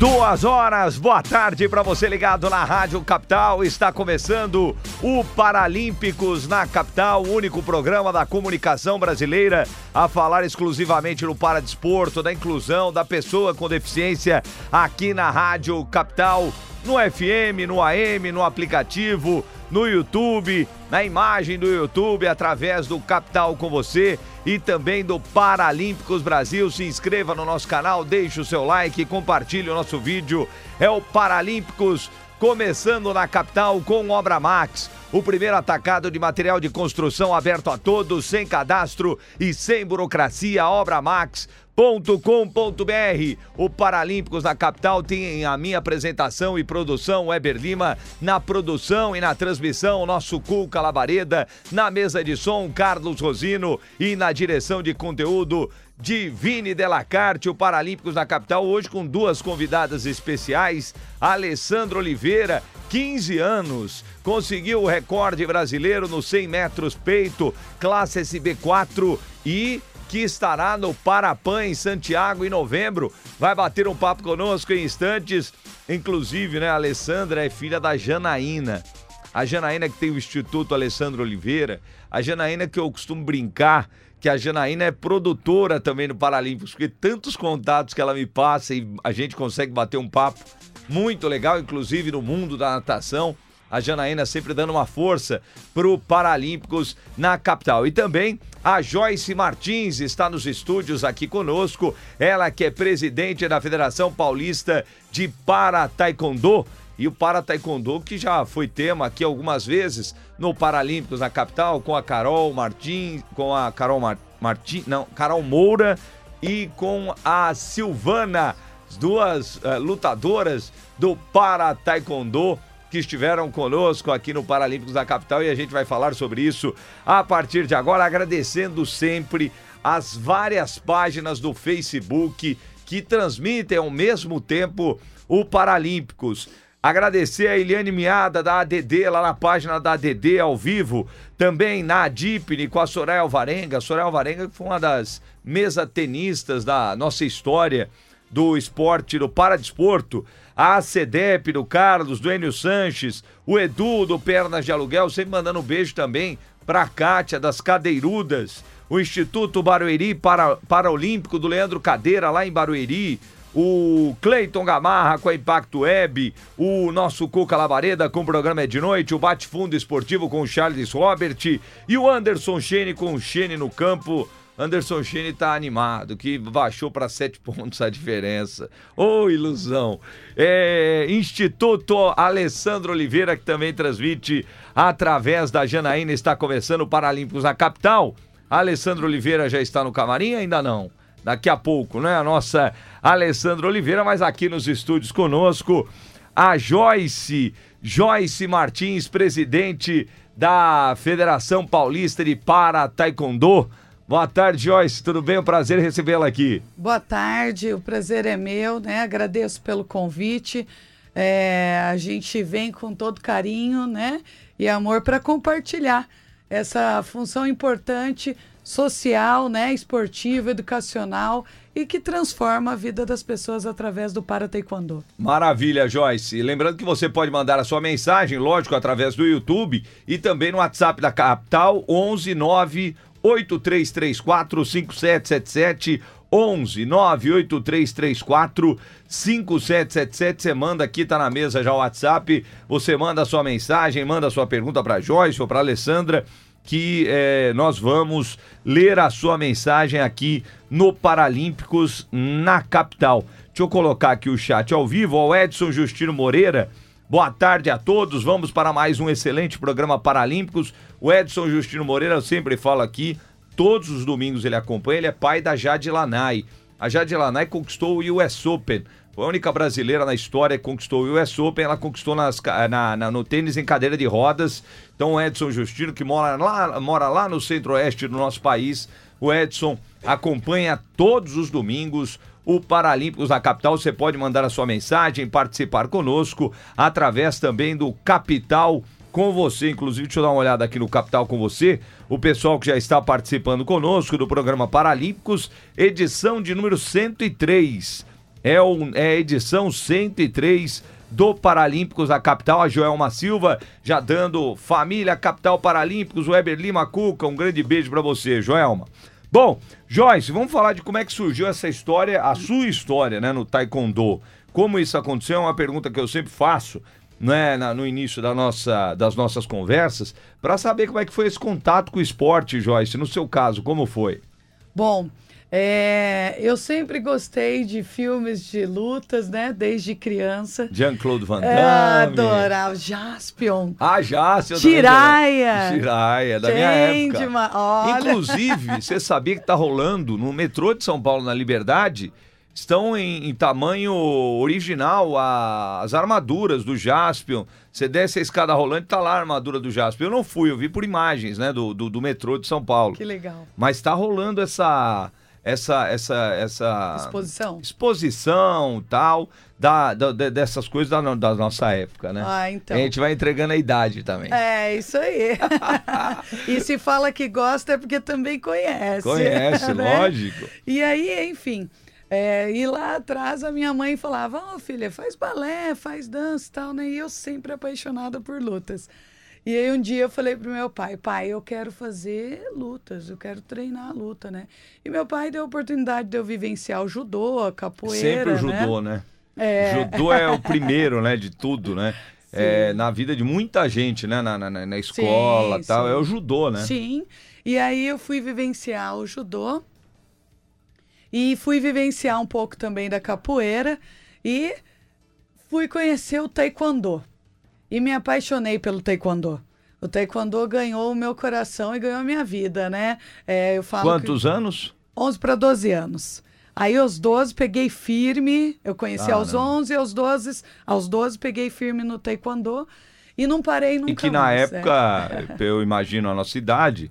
Duas horas, boa tarde para você ligado na Rádio Capital. Está começando o Paralímpicos na Capital, o único programa da comunicação brasileira a falar exclusivamente no paradesporto, da inclusão da pessoa com deficiência aqui na Rádio Capital, no FM, no AM, no aplicativo no YouTube, na imagem do YouTube, através do Capital com você e também do Paralímpicos Brasil. Se inscreva no nosso canal, deixe o seu like, compartilhe o nosso vídeo. É o Paralímpicos começando na capital com Obra Max. O primeiro atacado de material de construção aberto a todos, sem cadastro e sem burocracia. Obra Max com.br. O Paralímpicos na capital tem a minha apresentação e produção, Weber Lima, na produção e na transmissão, nosso Cuca Labareda, na mesa de som, Carlos Rosino. E na direção de conteúdo, Divine Delacarte, o Paralímpicos na capital, hoje com duas convidadas especiais, Alessandro Oliveira, 15 anos, conseguiu o recorde brasileiro no 100 metros peito, classe SB4 e que estará no Parapan em Santiago em novembro. Vai bater um papo conosco em instantes. Inclusive, né, a Alessandra é filha da Janaína. A Janaína que tem o Instituto Alessandro Oliveira. A Janaína que eu costumo brincar que a Janaína é produtora também no Paralímpicos, porque tantos contatos que ela me passa e a gente consegue bater um papo muito legal, inclusive no mundo da natação a Janaína sempre dando uma força para o Paralímpicos na capital. E também a Joyce Martins está nos estúdios aqui conosco, ela que é presidente da Federação Paulista de Para Taekwondo. E o Para Taekwondo, que já foi tema aqui algumas vezes no Paralímpicos na capital, com a Carol Martins, com a Carol Mar Martins, não, Carol Moura e com a Silvana, as duas uh, lutadoras do Para Taekwondo que estiveram conosco aqui no Paralímpicos da Capital e a gente vai falar sobre isso a partir de agora, agradecendo sempre as várias páginas do Facebook que transmitem ao mesmo tempo o Paralímpicos. Agradecer a Eliane Miada da ADD, lá na página da ADD ao vivo. Também na Adipne com a Soraya Alvarenga. A Soraya Alvarenga foi uma das mesa tenistas da nossa história do esporte, do paradesporto a CEDEP do Carlos, do Enio Sanches, o Edu do Pernas de Aluguel, sempre mandando um beijo também para a Kátia das Cadeirudas, o Instituto Barueri para, Paralímpico do Leandro Cadeira lá em Barueri, o Cleiton Gamarra com a Impacto Web, o nosso Cuca Labareda com o programa É de Noite, o Bate Fundo Esportivo com o Charles Robert. E o Anderson Chene com o Chene no campo. Anderson Chini tá animado, que baixou para sete pontos a diferença. Ô, oh, ilusão! É, Instituto Alessandro Oliveira, que também transmite através da Janaína, está começando o Paralímpicos na capital. Alessandro Oliveira já está no camarim? Ainda não. Daqui a pouco, né? A nossa Alessandro Oliveira, mas aqui nos estúdios conosco, a Joyce, Joyce Martins, presidente da Federação Paulista de Para Taekwondo. Boa tarde, Joyce. Tudo bem? É um prazer recebê-la aqui. Boa tarde, o prazer é meu, né? Agradeço pelo convite. É, a gente vem com todo carinho, né? E amor para compartilhar essa função importante social, né, esportiva, educacional e que transforma a vida das pessoas através do para taekwondo. Maravilha, Joyce. Lembrando que você pode mandar a sua mensagem, lógico, através do YouTube e também no WhatsApp da Capital 119 8334 5777 11 98334 5777. Você manda aqui, tá na mesa já o WhatsApp. Você manda a sua mensagem, manda a sua pergunta para Joyce ou para Alessandra, que é, nós vamos ler a sua mensagem aqui no Paralímpicos na capital. Deixa eu colocar aqui o chat ao vivo. O Edson Justino Moreira Boa tarde a todos. Vamos para mais um excelente programa Paralímpicos. O Edson Justino Moreira sempre fala aqui, todos os domingos ele acompanha, ele é pai da Jade Lanai. A Jade Lanai conquistou o US Open Foi a única brasileira na história que conquistou o US Open. Ela conquistou nas, na, na, no tênis em cadeira de rodas. Então, o Edson Justino, que mora lá, mora lá no centro-oeste do nosso país, o Edson acompanha todos os domingos o Paralímpicos da capital. Você pode mandar a sua mensagem, participar conosco através também do Capital com você. Inclusive, deixa eu dar uma olhada aqui no Capital com você. O pessoal que já está participando conosco do programa Paralímpicos, edição de número 103. É, um, é edição 103 do Paralímpicos da capital, a Joelma Silva, já dando família Capital Paralímpicos, Weber Lima Cuca, um grande beijo para você, Joelma. Bom, Joyce, vamos falar de como é que surgiu essa história, a sua história, né, no Taekwondo. Como isso aconteceu é uma pergunta que eu sempre faço, né, no início da nossa, das nossas conversas, para saber como é que foi esse contato com o esporte, Joyce. No seu caso, como foi? Bom, é, eu sempre gostei de filmes de lutas, né? Desde criança. Jean-Claude Van é, Damme. Adorava. Jaspion. Ah, Jaspion. Tiraia. Tiraia, da minha época. Olha. Inclusive, você sabia que tá rolando no metrô de São Paulo, na Liberdade, estão em, em tamanho original a, as armaduras do Jaspion. Você desce a escada rolante, tá lá a armadura do Jaspion. Eu não fui, eu vi por imagens, né, do, do, do metrô de São Paulo. Que legal. Mas tá rolando essa essa essa essa exposição exposição tal da, da dessas coisas da, da, nossa época né ah, então. a gente vai entregando a idade também é isso aí e se fala que gosta é porque também conhece conhece né? lógico e aí enfim é, e lá atrás a minha mãe falava, ó oh, filha, faz balé, faz dança e tal, né? E eu sempre apaixonada por lutas. E aí um dia eu falei pro meu pai, pai, eu quero fazer lutas, eu quero treinar a luta, né? E meu pai deu a oportunidade de eu vivenciar o judô, a capoeira, Sempre o né? judô, né? É... Judô é o primeiro, né, de tudo, né? É, na vida de muita gente, né? Na, na, na escola e tal, sim. é o judô, né? Sim. E aí eu fui vivenciar o judô e fui vivenciar um pouco também da capoeira e fui conhecer o taekwondo e me apaixonei pelo taekwondo. O taekwondo ganhou o meu coração e ganhou a minha vida, né? É, eu falo Quantos que... anos? 11 para 12 anos. Aí aos 12 peguei firme, eu conheci ah, aos não. 11 e aos 12, aos 12 peguei firme no taekwondo e não parei nunca E que na mais, época, é. eu imagino a nossa idade,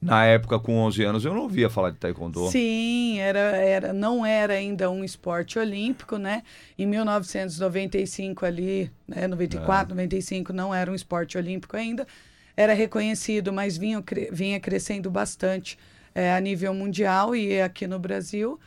na época, com 11 anos, eu não ouvia falar de taekwondo. Sim, era, era, não era ainda um esporte olímpico, né? Em 1995 ali, né, 94, é. 95, não era um esporte olímpico ainda. Era reconhecido, mas vinha, vinha crescendo bastante é, a nível mundial e aqui no Brasil.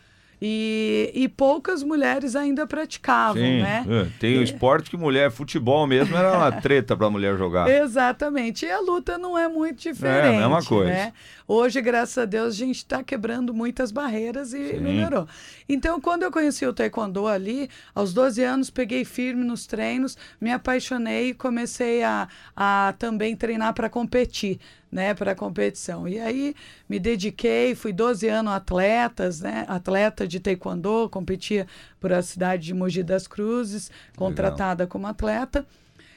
E, e poucas mulheres ainda praticavam, Sim, né? É. Tem o esporte que mulher, futebol mesmo, era uma treta para mulher jogar. Exatamente. E a luta não é muito diferente. É a mesma coisa. Né? Hoje, graças a Deus, a gente está quebrando muitas barreiras e Sim. melhorou. Então, quando eu conheci o Taekwondo ali, aos 12 anos, peguei firme nos treinos, me apaixonei e comecei a, a também treinar para competir né, para a competição. E aí me dediquei, fui 12 anos atletas, né, atleta de taekwondo, competia por a cidade de Mogi das Cruzes, contratada Legal. como atleta,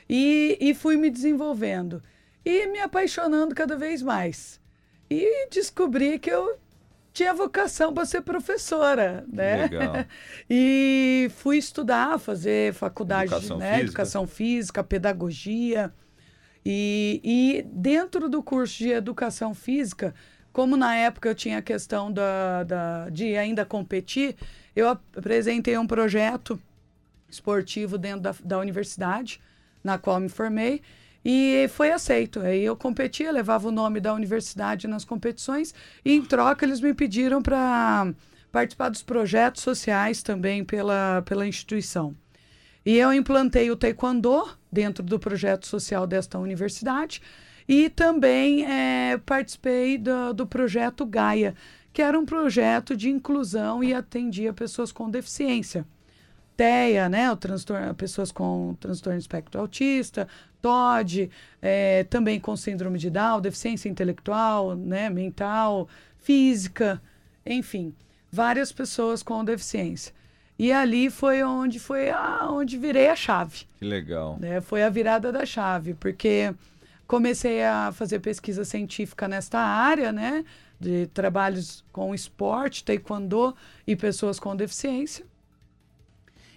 e, e fui me desenvolvendo e me apaixonando cada vez mais. E descobri que eu tinha vocação para ser professora, né? Legal. e fui estudar, fazer faculdade educação né? física. educação física, pedagogia. E, e dentro do curso de educação física, como na época eu tinha a questão da, da, de ainda competir, eu apresentei um projeto esportivo dentro da, da universidade, na qual me formei, e foi aceito. Aí eu competia, levava o nome da universidade nas competições, e em troca eles me pediram para participar dos projetos sociais também pela, pela instituição. E eu implantei o taekwondo dentro do projeto social desta universidade e também é, participei do, do projeto Gaia, que era um projeto de inclusão e atendia pessoas com deficiência. TEA, né, o transtorno, pessoas com transtorno espectro autista, TOD, é, também com síndrome de Down, deficiência intelectual, né, mental, física, enfim, várias pessoas com deficiência. E ali foi onde foi a, onde virei a chave. Que legal. Né? Foi a virada da chave, porque comecei a fazer pesquisa científica nesta área, né? De trabalhos com esporte, taekwondo e pessoas com deficiência.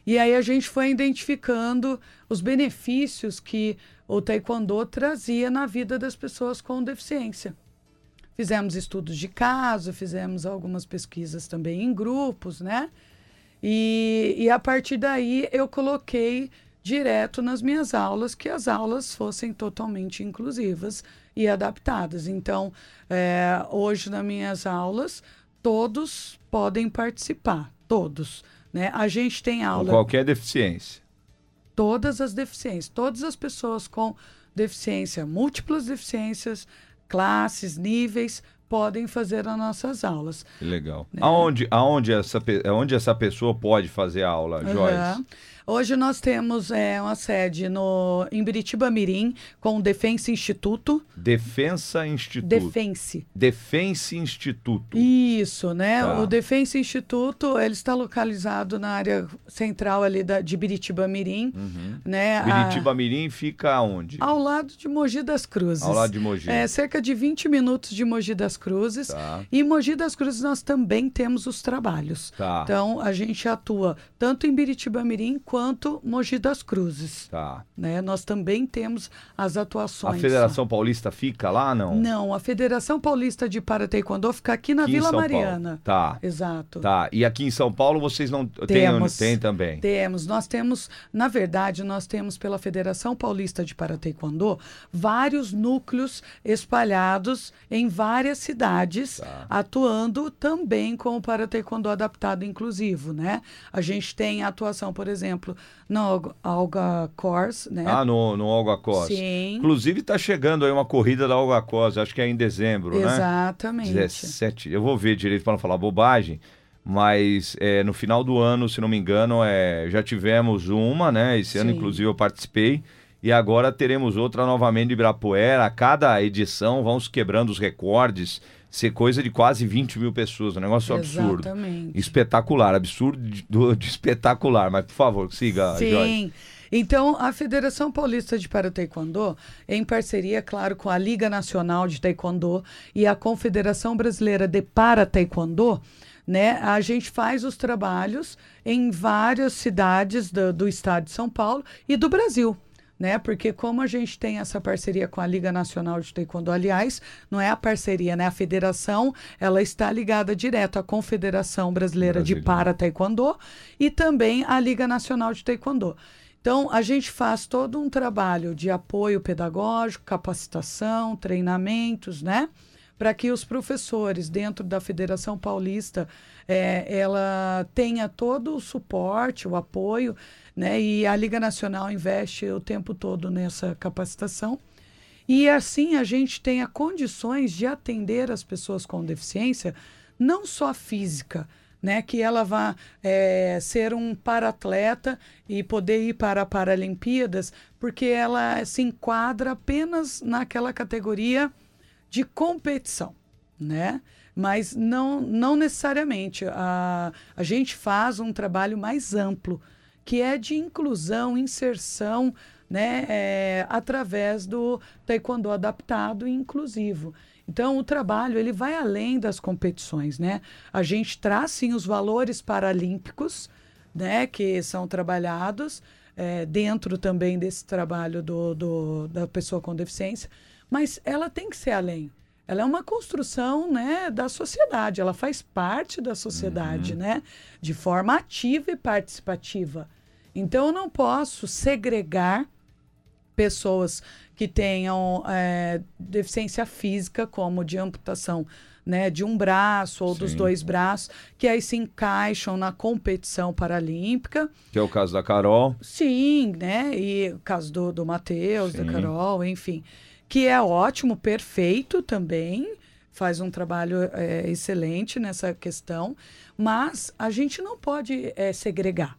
E aí a gente foi identificando os benefícios que o taekwondo trazia na vida das pessoas com deficiência. Fizemos estudos de caso, fizemos algumas pesquisas também em grupos, né? E, e a partir daí eu coloquei direto nas minhas aulas que as aulas fossem totalmente inclusivas e adaptadas. Então, é, hoje nas minhas aulas, todos podem participar, todos. Né? A gente tem aula. Com qualquer deficiência. Todas as deficiências, todas as pessoas com deficiência, múltiplas deficiências, classes, níveis, podem fazer as nossas aulas. Legal. Né? Aonde, aonde, essa, aonde essa pessoa pode fazer a aula, uhum. Joyce? Hoje nós temos é, uma sede no, em Biritiba Mirim, com o Defense Instituto. Defensa Instituto. Defense. Defense Instituto. Isso, né? Tá. O Defense Instituto, ele está localizado na área central ali da, de Biritiba Mirim. Uhum. Né? Biritiba a, Mirim fica onde? Ao lado de Mogi das Cruzes. Ao lado de Mogi. É, cerca de 20 minutos de Mogi das Cruzes. Tá. E em Mogi das Cruzes nós também temos os trabalhos. Tá. Então, a gente atua tanto em Biritiba Mirim quanto quanto Mogi das Cruzes. Tá. Né? Nós também temos as atuações. A Federação Paulista fica lá, não? Não, a Federação Paulista de Para Taekwondo fica aqui na aqui Vila Mariana. Paulo. Tá. Exato. Tá. E aqui em São Paulo vocês não temos, tem, tem também? Temos. Nós temos, na verdade, nós temos pela Federação Paulista de Para Taekwondo vários núcleos espalhados em várias cidades, tá. atuando também com o Para Taekwondo adaptado inclusivo, né? A gente tem atuação, por exemplo, exemplo, no Alga Course, né? Ah, no, no Alga Course. Sim. Inclusive está chegando aí uma corrida da Alga Course, acho que é em dezembro, Exatamente. né? Exatamente. 17. Eu vou ver direito para não falar bobagem, mas é, no final do ano, se não me engano, é, já tivemos uma, né? Esse Sim. ano, inclusive, eu participei. E agora teremos outra novamente de Ibirapuera. A cada edição vamos quebrando os recordes ser coisa de quase 20 mil pessoas, um negócio Exatamente. absurdo. Espetacular, absurdo de, de, espetacular. Mas, por favor, siga, Sim. Joyce. Então, a Federação Paulista de Para Taekwondo, em parceria, claro, com a Liga Nacional de Taekwondo e a Confederação Brasileira de Para Taekwondo, né, a gente faz os trabalhos em várias cidades do, do estado de São Paulo e do Brasil né? Porque como a gente tem essa parceria com a Liga Nacional de Taekwondo, aliás, não é a parceria, né? A federação, ela está ligada direto à Confederação Brasileira Brasileiro. de Para Taekwondo e também à Liga Nacional de Taekwondo. Então, a gente faz todo um trabalho de apoio pedagógico, capacitação, treinamentos, né? Para que os professores dentro da Federação Paulista é, ela tenha todo o suporte, o apoio né? E a Liga Nacional investe o tempo todo nessa capacitação. E assim a gente tenha condições de atender as pessoas com deficiência, não só física, né? Que ela vá é, ser um paratleta e poder ir para Paralimpíadas, porque ela se enquadra apenas naquela categoria de competição, né? Mas não, não necessariamente. A, a gente faz um trabalho mais amplo que é de inclusão, inserção, né, é, através do taekwondo adaptado e inclusivo. Então, o trabalho ele vai além das competições, né? A gente traz sim os valores paralímpicos, né, que são trabalhados é, dentro também desse trabalho do, do, da pessoa com deficiência, mas ela tem que ser além. Ela é uma construção, né, da sociedade. Ela faz parte da sociedade, uhum. né, de forma ativa e participativa. Então, eu não posso segregar pessoas que tenham é, deficiência física, como de amputação né, de um braço ou Sim. dos dois braços, que aí se encaixam na competição paralímpica. Que é o caso da Carol. Sim, né? E o caso do, do Matheus, da Carol, enfim. Que é ótimo, perfeito também, faz um trabalho é, excelente nessa questão, mas a gente não pode é, segregar.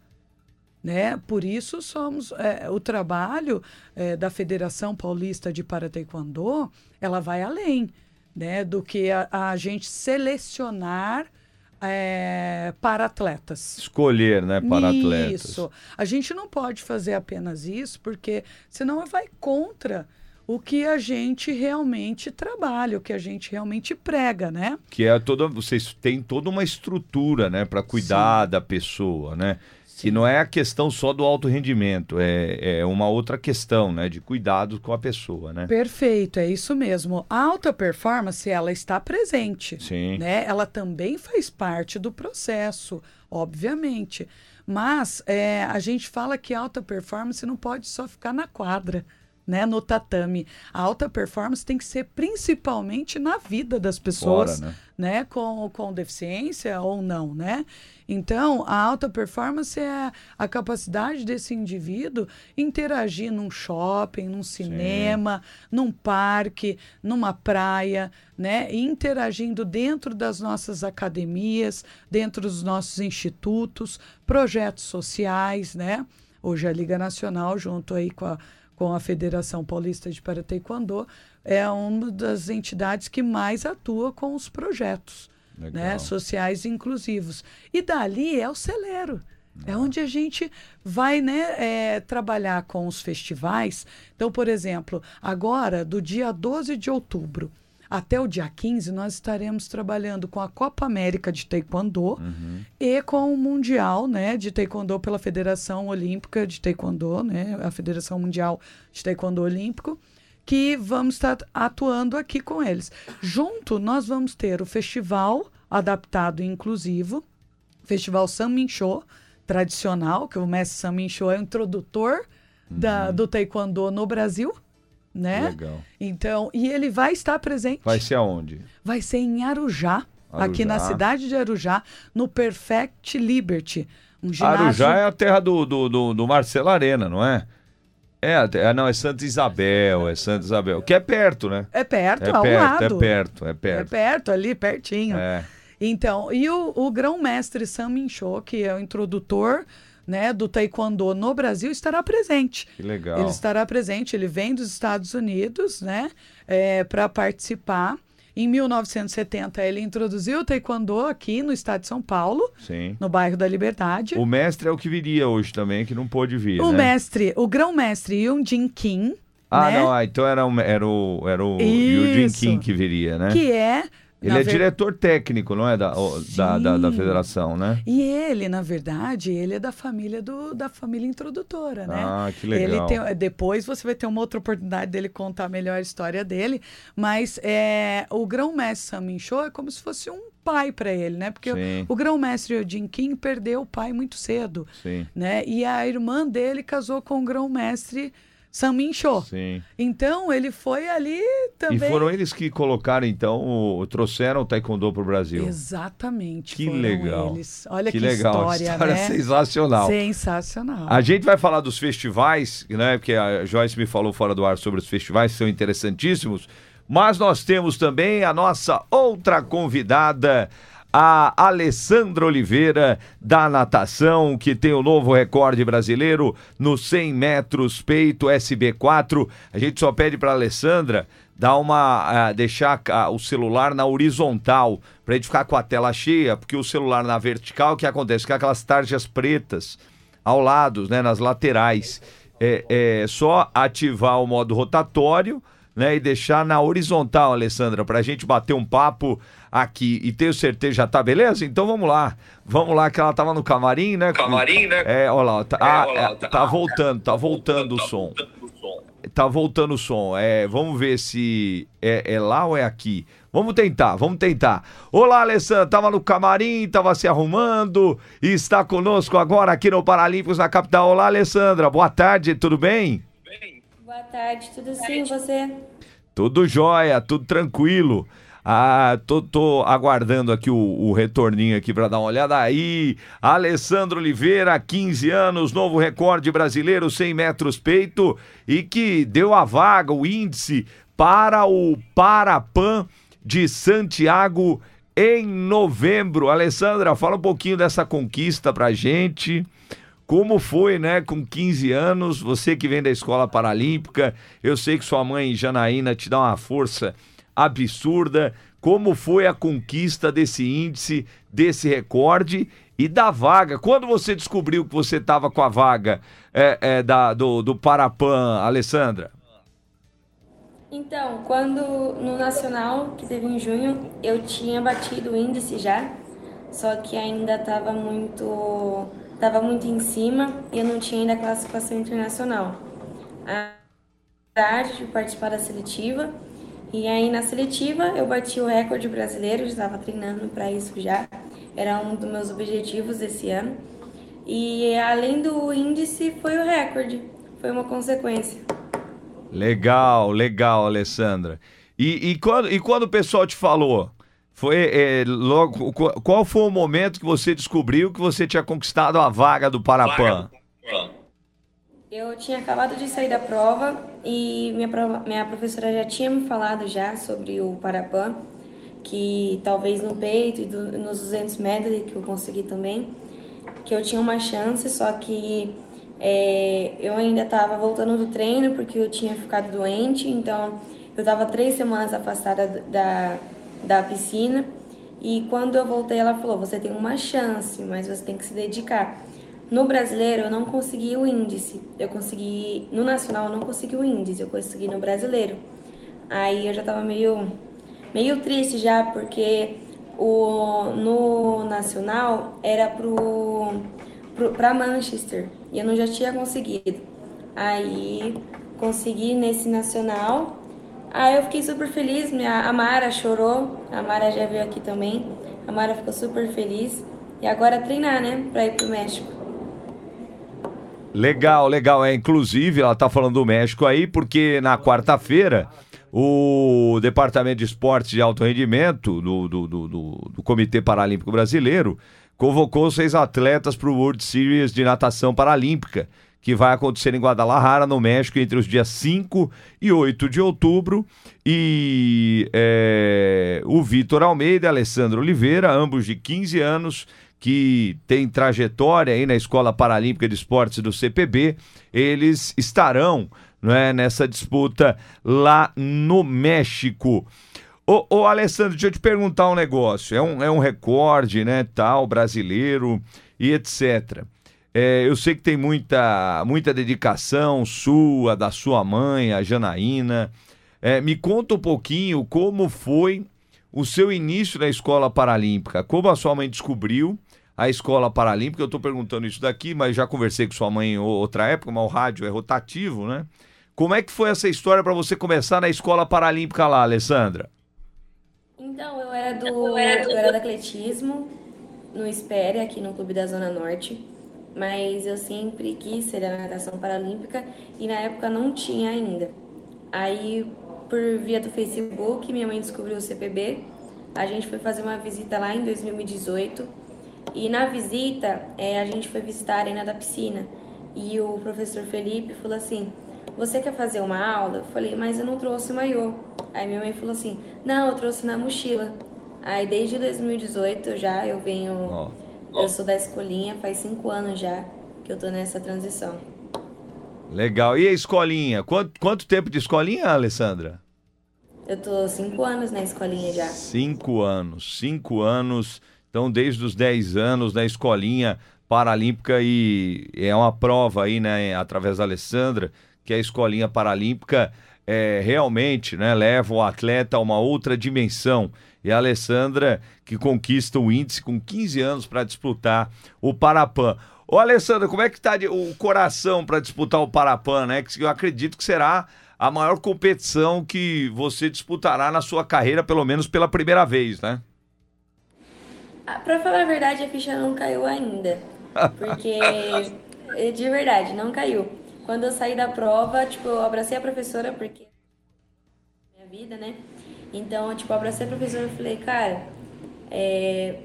Né? Por isso somos é, o trabalho é, da Federação Paulista de Para Taekwondo, ela vai além né, do que a, a gente selecionar é, para atletas. Escolher, né, para atletas. Isso. A gente não pode fazer apenas isso, porque senão vai contra o que a gente realmente trabalha, o que a gente realmente prega, né? Que é toda, vocês têm toda uma estrutura, né, para cuidar Sim. da pessoa, né? Que não é a questão só do alto rendimento, é, é uma outra questão, né, de cuidado com a pessoa, né? Perfeito, é isso mesmo. A alta performance, ela está presente, Sim. né? Ela também faz parte do processo, obviamente. Mas é, a gente fala que alta performance não pode só ficar na quadra né, no tatame. A alta performance tem que ser principalmente na vida das pessoas, Fora, né? né, com, com deficiência ou não, né? Então, a alta performance é a capacidade desse indivíduo interagir num shopping, num cinema, Sim. num parque, numa praia, né? Interagindo dentro das nossas academias, dentro dos nossos institutos, projetos sociais, né? Hoje a Liga Nacional, junto aí com a com a Federação Paulista de Para Taekwondo, é uma das entidades que mais atua com os projetos né, sociais e inclusivos. E dali é o Celero. É onde a gente vai né, é, trabalhar com os festivais. Então, por exemplo, agora, do dia 12 de outubro até o dia 15, nós estaremos trabalhando com a Copa América de Taekwondo uhum. e com o Mundial né, de Taekwondo pela Federação Olímpica de Taekwondo, né, a Federação Mundial de Taekwondo Olímpico, que vamos estar atuando aqui com eles. Junto, nós vamos ter o festival adaptado e inclusivo, Festival Sanmin-Show, tradicional, que o mestre Sanmin-Show é o introdutor uhum. da, do Taekwondo no Brasil né? Legal. Então, e ele vai estar presente. Vai ser aonde? Vai ser em Arujá, Arujá. aqui na cidade de Arujá, no Perfect Liberty. Um ginásio... Arujá é a terra do, do, do, do Marcelo Arena, não é? É, é, não, é Santa Isabel, é Santa Isabel, que é perto, né? É perto, é ao perto, lado. É perto, é perto. É perto, ali, pertinho. É. Então, e o, o grão-mestre Sam Mincho, que é o introdutor né, do taekwondo no Brasil estará presente. Que legal. Ele estará presente, ele vem dos Estados Unidos, né, é, para participar. Em 1970, ele introduziu o taekwondo aqui no estado de São Paulo, Sim. no bairro da Liberdade. O mestre é o que viria hoje também, que não pôde vir, O né? mestre, o grão-mestre Yun Jin Kim, Ah, né? não, ah, então era, o- era o, era o Eugene Kim que viria, né? que é... Ele na é ver- diretor técnico, não é? Da, da, da, da federação, né? E ele, na verdade, ele é da família do, da família introdutora, né? Ah, que legal. Ele tem, depois você vai ter uma outra oportunidade dele contar melhor a história dele, mas é, o grão-mestre Samin Show é como se fosse um pai para ele, né? Porque Sim. o, o grão-mestre Eugene Kim perdeu o pai muito cedo, Sim, né? E a irmã dele casou com o grão-mestre Samin Show. sim. Então ele foi ali também. E foram eles que colocaram, então, o, trouxeram o taekwondo pro Brasil. Exatamente. Que legal. Eles. Olha que que, legal, história, história né? sensacional. Sensacional. A gente vai falar dos festivais, né? Porque a Joyce me falou fora do ar sobre os festivais, que são interessantíssimos. Mas nós temos também a nossa outra convidada, a Alessandra Oliveira, da natação, que tem o novo recorde brasileiro no 100 metros peito SB4. A gente só pede para Alessandra dar uma ah, deixar ah, o celular na horizontal para gente ficar com a tela cheia, porque o celular na vertical, o que acontece? Fica aquelas tarjas pretas ao lado, né, nas laterais. É, é só ativar o modo rotatório, né, e deixar na horizontal, Alessandra, para a gente bater um papo aqui. E tenho certeza, já tá beleza? Então vamos lá. Vamos lá, que ela tava no camarim, né? Camarim, né? É, olha lá. Tá, ah, olha lá, é, tá- tá voltando, tá voltando o som. Tá voltando o som. É, vamos ver se é, é lá ou é aqui. Vamos tentar, vamos tentar. Olá, Alessandra. Tava no camarim, tava se arrumando e está conosco agora aqui no Paralímpicos na capital. Olá, Alessandra. Boa tarde, tudo bem? Boa tarde, tudo sim, você? Tudo jóia, tudo tranquilo. Ah, tô, tô aguardando aqui o, o retorninho aqui para dar uma olhada aí. Alessandro Oliveira, 15 anos, novo recorde brasileiro, 100 metros peito e que deu a vaga, o índice para o Parapan de Santiago em novembro. Alessandra, fala um pouquinho dessa conquista pra gente. Como foi, né, com 15 anos, você que vem da escola paralímpica, eu sei que sua mãe Janaína te dá uma força absurda. Como foi a conquista desse índice, desse recorde e da vaga? Quando você descobriu que você estava com a vaga é, é, da, do, do Parapan, Alessandra? Então, quando no Nacional, que teve em junho, eu tinha batido o índice já, só que ainda estava muito estava muito em cima e eu não tinha ainda classificação internacional. A tarde de participar da seletiva e aí na seletiva eu bati o recorde brasileiro, estava treinando para isso já. Era um dos meus objetivos desse ano. E além do índice, foi o recorde. Foi uma consequência. Legal, legal, Alessandra. E, e, quando, e quando o pessoal te falou? Foi é, logo. Qual foi o momento que você descobriu que você tinha conquistado a vaga do Parapan? Eu tinha acabado de sair da prova e minha, prova, minha professora já tinha me falado já sobre o Parapan, que talvez no peito e do, nos 200 metros que eu consegui também, que eu tinha uma chance, só que é, eu ainda estava voltando do treino porque eu tinha ficado doente, então eu estava três semanas afastada da, da piscina e quando eu voltei ela falou, você tem uma chance, mas você tem que se dedicar. No brasileiro eu não consegui o índice. Eu consegui. No nacional eu não consegui o índice, eu consegui no brasileiro. Aí eu já tava meio, meio triste já, porque o, no nacional era pro, pro, pra Manchester e eu não já tinha conseguido. Aí consegui nesse nacional. Aí eu fiquei super feliz, minha, a Mara chorou, a Mara já veio aqui também. A Mara ficou super feliz. E agora treinar, né, pra ir pro México. Legal, legal. É, inclusive, ela tá falando do México aí, porque na quarta-feira o Departamento de Esportes de Alto Rendimento do, do, do, do, do Comitê Paralímpico Brasileiro convocou seis atletas para o World Series de Natação Paralímpica, que vai acontecer em Guadalajara, no México, entre os dias 5 e 8 de outubro. E é, o Vitor Almeida e Alessandro Oliveira, ambos de 15 anos, que tem trajetória aí na Escola Paralímpica de Esportes do CPB, eles estarão não é, nessa disputa lá no México. Ô, ô, Alessandro, deixa eu te perguntar um negócio. É um, é um recorde, né, tal, brasileiro e etc. É, eu sei que tem muita, muita dedicação sua, da sua mãe, a Janaína. É, me conta um pouquinho como foi o seu início na escola paralímpica, como a sua mãe descobriu a escola paralímpica. Eu estou perguntando isso daqui, mas já conversei com sua mãe em outra época, mas o rádio é rotativo, né? Como é que foi essa história para você começar na escola paralímpica lá, Alessandra? Então, eu era do, eu era do, eu era do atletismo no Espere, aqui no Clube da Zona Norte, mas eu sempre quis ser da natação paralímpica e na época não tinha ainda. Aí, por via do Facebook, minha mãe descobriu o CPB, a gente foi fazer uma visita lá em 2018 e na visita, é, a gente foi visitar a arena da piscina. E o professor Felipe falou assim: Você quer fazer uma aula? Eu falei, mas eu não trouxe maiô. Aí minha mãe falou assim: Não, eu trouxe na mochila. Aí desde 2018 já eu venho. Oh. Eu sou da escolinha, faz cinco anos já que eu tô nessa transição. Legal. E a escolinha? Quanto, quanto tempo de escolinha, Alessandra? Eu tô cinco anos na escolinha já. Cinco anos. Cinco anos então, desde os 10 anos na escolinha paralímpica e é uma prova aí, né, através da Alessandra, que a escolinha paralímpica é, realmente né, leva o atleta a uma outra dimensão. E a Alessandra que conquista o índice com 15 anos para disputar o Parapan. Ô Alessandra, como é que tá o coração para disputar o Parapan, né? Que eu acredito que será a maior competição que você disputará na sua carreira, pelo menos pela primeira vez, né? Ah, pra falar a verdade, a ficha não caiu ainda. Porque, de verdade, não caiu. Quando eu saí da prova, tipo, eu abracei a professora, porque minha vida, né? Então, tipo, eu abracei a professora e falei, cara, é...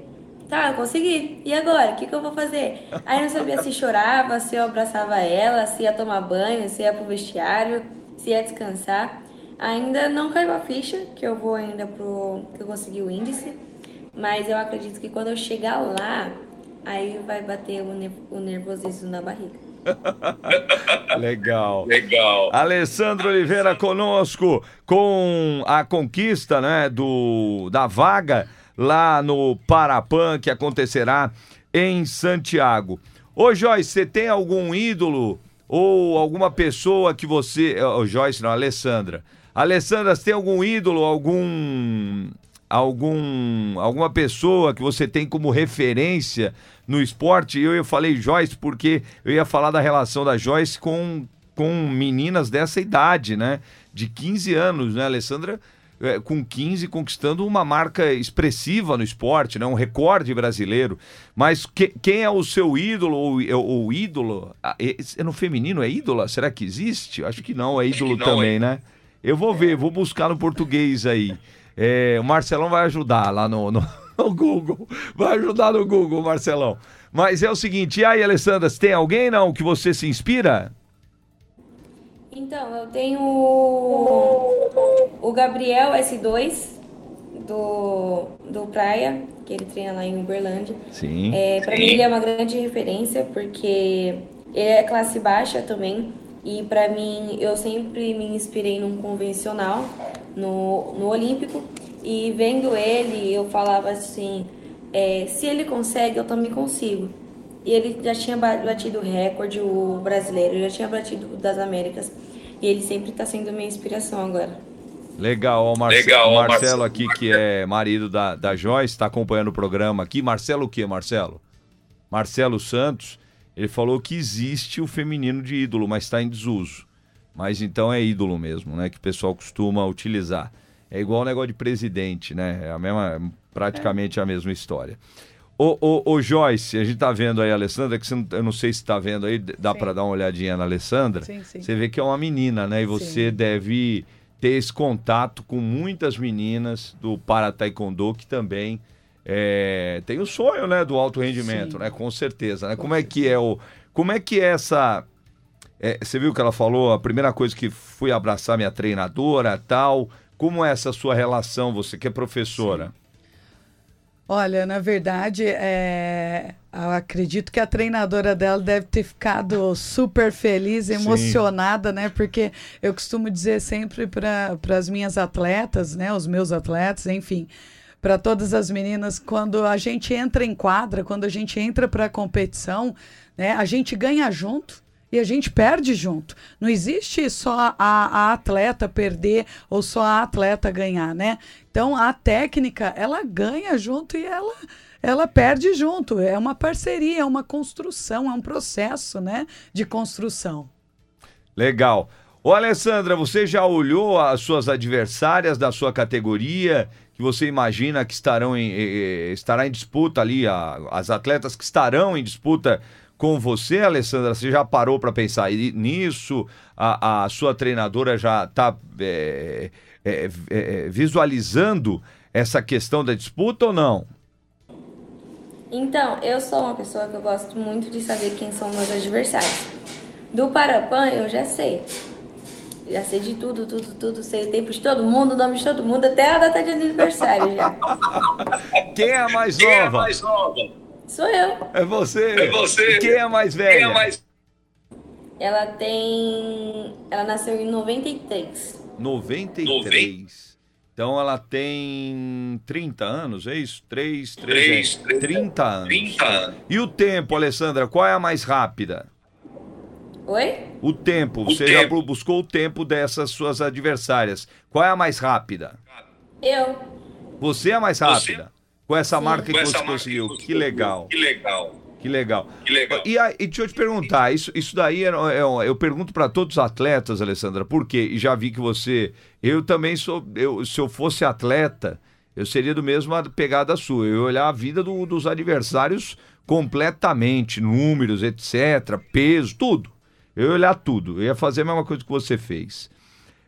tá, eu consegui. E agora? O que, que eu vou fazer? Aí eu não sabia se chorava, se eu abraçava ela, se ia tomar banho, se ia pro vestiário, se ia descansar. Ainda não caiu a ficha, que eu vou ainda pro. que eu consegui o índice. Mas eu acredito que quando eu chegar lá, aí vai bater o, nervosismo na barriga. Legal. Legal. Alessandro Oliveira conosco com a conquista, né, do da vaga lá no Parapan que acontecerá em Santiago. Ô Joyce, você tem algum ídolo ou alguma pessoa que você, oh, Joyce não, Alessandra. Alessandra, você tem algum ídolo, algum algum, alguma pessoa que você tem como referência no esporte? Eu, eu falei Joyce porque eu ia falar da relação da Joyce com, com meninas dessa idade, né? De 15 anos, né, Alessandra? É, com 15 conquistando uma marca expressiva no esporte, né? um recorde brasileiro. Mas que, quem é o seu ídolo ou, ou ídolo? Ah, é, no feminino é ídola? Será que existe? Acho que não, é ídolo não, também, é... né? Eu vou ver, vou buscar no português aí. É, o Marcelão vai ajudar lá no, no, no, Google. Vai ajudar no Google, Marcelão. Mas é o seguinte, e aí, Alessandra, tem alguém não que você se inspira? Então, eu tenho o Gabriel S2 do, do Praia, que ele treina lá em Uberlândia. Sim. É, para mim ele é uma grande referência porque ele é classe baixa também e para mim eu sempre me inspirei num convencional, no, no olímpico e vendo ele eu falava assim, é, se ele consegue eu também consigo. E ele já tinha batido o recorde, o brasileiro, já tinha batido das Américas. E ele sempre está sendo minha inspiração agora. Legal, o, Marce Legal, o Marcelo aqui, que é marido da, da Joyce, está acompanhando o programa aqui. Marcelo o que, Marcelo? Marcelo Santos, ele falou que existe o feminino de ídolo, mas está em desuso. Mas então é ídolo mesmo, né? Que o pessoal costuma utilizar. É igual o negócio de presidente, né? É a mesma, praticamente a mesma história. Ô, ô, ô, Joyce, a gente tá vendo aí a Alessandra, que não, eu não sei se tá vendo aí, dá para dar uma olhadinha na Alessandra. Sim, sim. Você vê que é uma menina, né? E você sim. deve ter esse contato com muitas meninas do para taekwondo que também é, tem o sonho, né, do alto rendimento, né? Com certeza, né? Com como certeza. é que é o, como é que é essa é, você viu que ela falou, a primeira coisa que fui abraçar minha treinadora, tal. Como é essa sua relação, você que é professora? Sim. Olha, na verdade, é... eu acredito que a treinadora dela deve ter ficado super feliz, emocionada, Sim. né? Porque eu costumo dizer sempre para as minhas atletas, né? Os meus atletas, enfim, para todas as meninas, quando a gente entra em quadra, quando a gente entra para a competição, né? A gente ganha junto e a gente perde junto. Não existe só a, a, atleta perder ou só a atleta ganhar, né? Então a técnica ela ganha junto e ela ela perde junto. É uma parceria, é uma construção, é um processo, né, de construção. Legal. Ô Alessandra, você já olhou as suas adversárias da sua categoria que você imagina que estarão em, estará em disputa ali, as atletas que estarão em disputa com você, Alessandra? Você já parou para pensar nisso? A, a, sua treinadora já está é, é, é, visualizando essa questão da disputa ou não? Então, eu sou uma pessoa que eu gosto muito de saber quem são meus adversários. Do Parapan, eu já sei. Já sei de tudo, tudo, tudo. Sei o tempo de todo mundo, o nome de todo mundo, até a data de aniversário já. Quem é a mais nova? Quem é a mais nova? Sou eu. É você. É você. E quem é mais velha? Quem é mais... Ela tem. Ela nasceu em 93. 93. Então ela tem 30 anos, é isso? 3, 3, 3 30 anos. 30 anos. E o tempo, Alessandra, qual é a mais rápida? Oi? O tempo. O Você tempo. já buscou o tempo dessas suas adversárias. Qual é a mais rápida? Eu. Você é a mais rápida? Com essa Sim. marca que você conseguiu. Que, que legal. Que legal. Que legal. Que legal. E, e deixa eu te perguntar, isso, isso daí é, é, eu pergunto para todos os atletas, Alessandra, por quê? E já vi que você. Eu também sou. Eu, se eu fosse atleta, eu seria do mesmo pegada sua. Eu ia olhar a vida do, dos adversários completamente, números, etc., peso, tudo. Eu ia olhar tudo. Eu ia fazer a mesma coisa que você fez.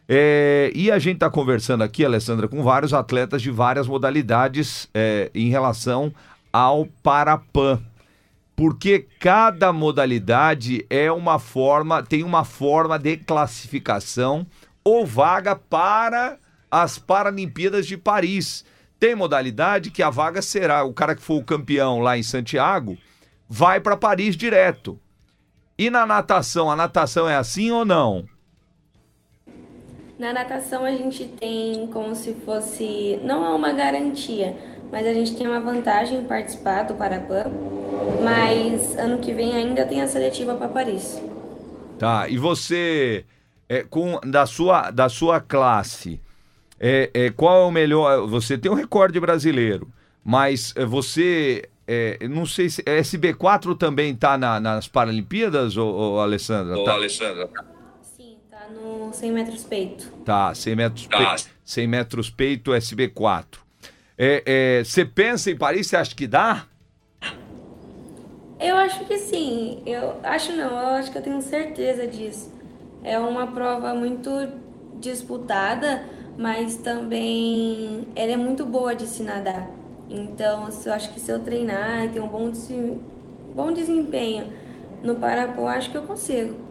É, e a gente está conversando aqui, Alessandra, com vários atletas de várias modalidades é, em relação ao Parapan. Porque cada modalidade é uma forma, tem uma forma de classificação ou vaga para as Paralimpíadas de Paris. Tem modalidade que a vaga será, o cara que for o campeão lá em Santiago, vai para Paris direto. E na natação, a natação é assim ou não? Na natação a gente tem como se fosse, não é uma garantia, mas a gente tem uma vantagem em participar do Parapan, mas ano que vem ainda tem a seletiva para Paris. Tá, e você, é, com da sua, da sua classe, É, é, qual é o melhor? Você tem um recorde brasileiro, mas é, você. É, não sei se. SB4 também está na, nas Paralimpíadas, ou, ou Alessandra? Ô, tá. Alessandra. Tá no 100 metros peito. Tá, 100 metros, tá. Peito, 100 metros peito, SB4. É, você pensa em Paris? Você acha que dá? Eu acho que sim. Eu acho não, eu acho que eu tenho certeza disso. É uma prova muito disputada, mas também ela é muito boa de se nadar. Então, eu acho que se eu treinar e ter um bom, bom desempenho no Parapó, acho que eu consigo.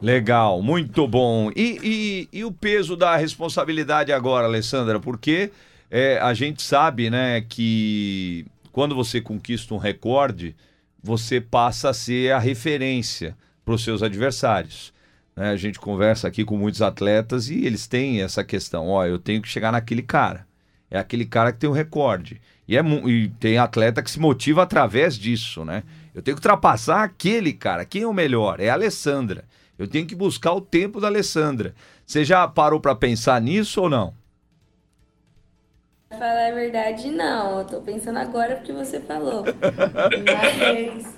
Legal, muito bom. E, e, e o peso da responsabilidade agora, Alessandra? Porque é, a gente sabe né, que quando você conquista um recorde, você passa a ser a referência para os seus adversários. Né? A gente conversa aqui com muitos atletas e eles têm essa questão: ó, eu tenho que chegar naquele cara. É aquele cara que tem o um recorde. E, é, e tem atleta que se motiva através disso, né? Eu tenho que ultrapassar aquele cara. Quem é o melhor? É a Alessandra. Eu tenho que buscar o tempo da Alessandra. Você já parou para pensar nisso ou não? Falar a verdade, não. Eu tô pensando agora porque você falou. Mas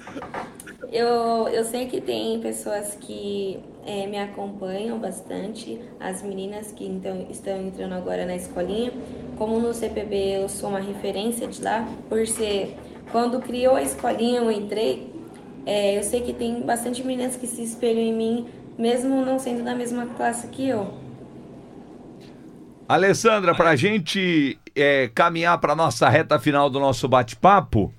eu, eu sei que tem pessoas que é, me acompanham bastante, as meninas que então, estão entrando agora na escolinha. Como no CPB eu sou uma referência de lá, por ser. Quando criou a escolinha eu entrei, é, eu sei que tem bastante meninas que se espelham em mim, mesmo não sendo da mesma classe que eu. Alessandra, para a gente é, caminhar para nossa reta final do nosso bate-papo,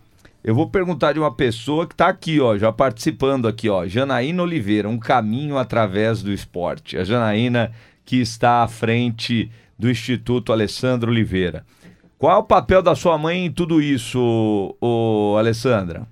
eu vou perguntar de uma pessoa que está aqui, ó, já participando aqui, ó, Janaína Oliveira, um caminho através do esporte. A Janaína que está à frente do Instituto Alessandro Oliveira. Qual é o papel da sua mãe em tudo isso, ô, Alessandra?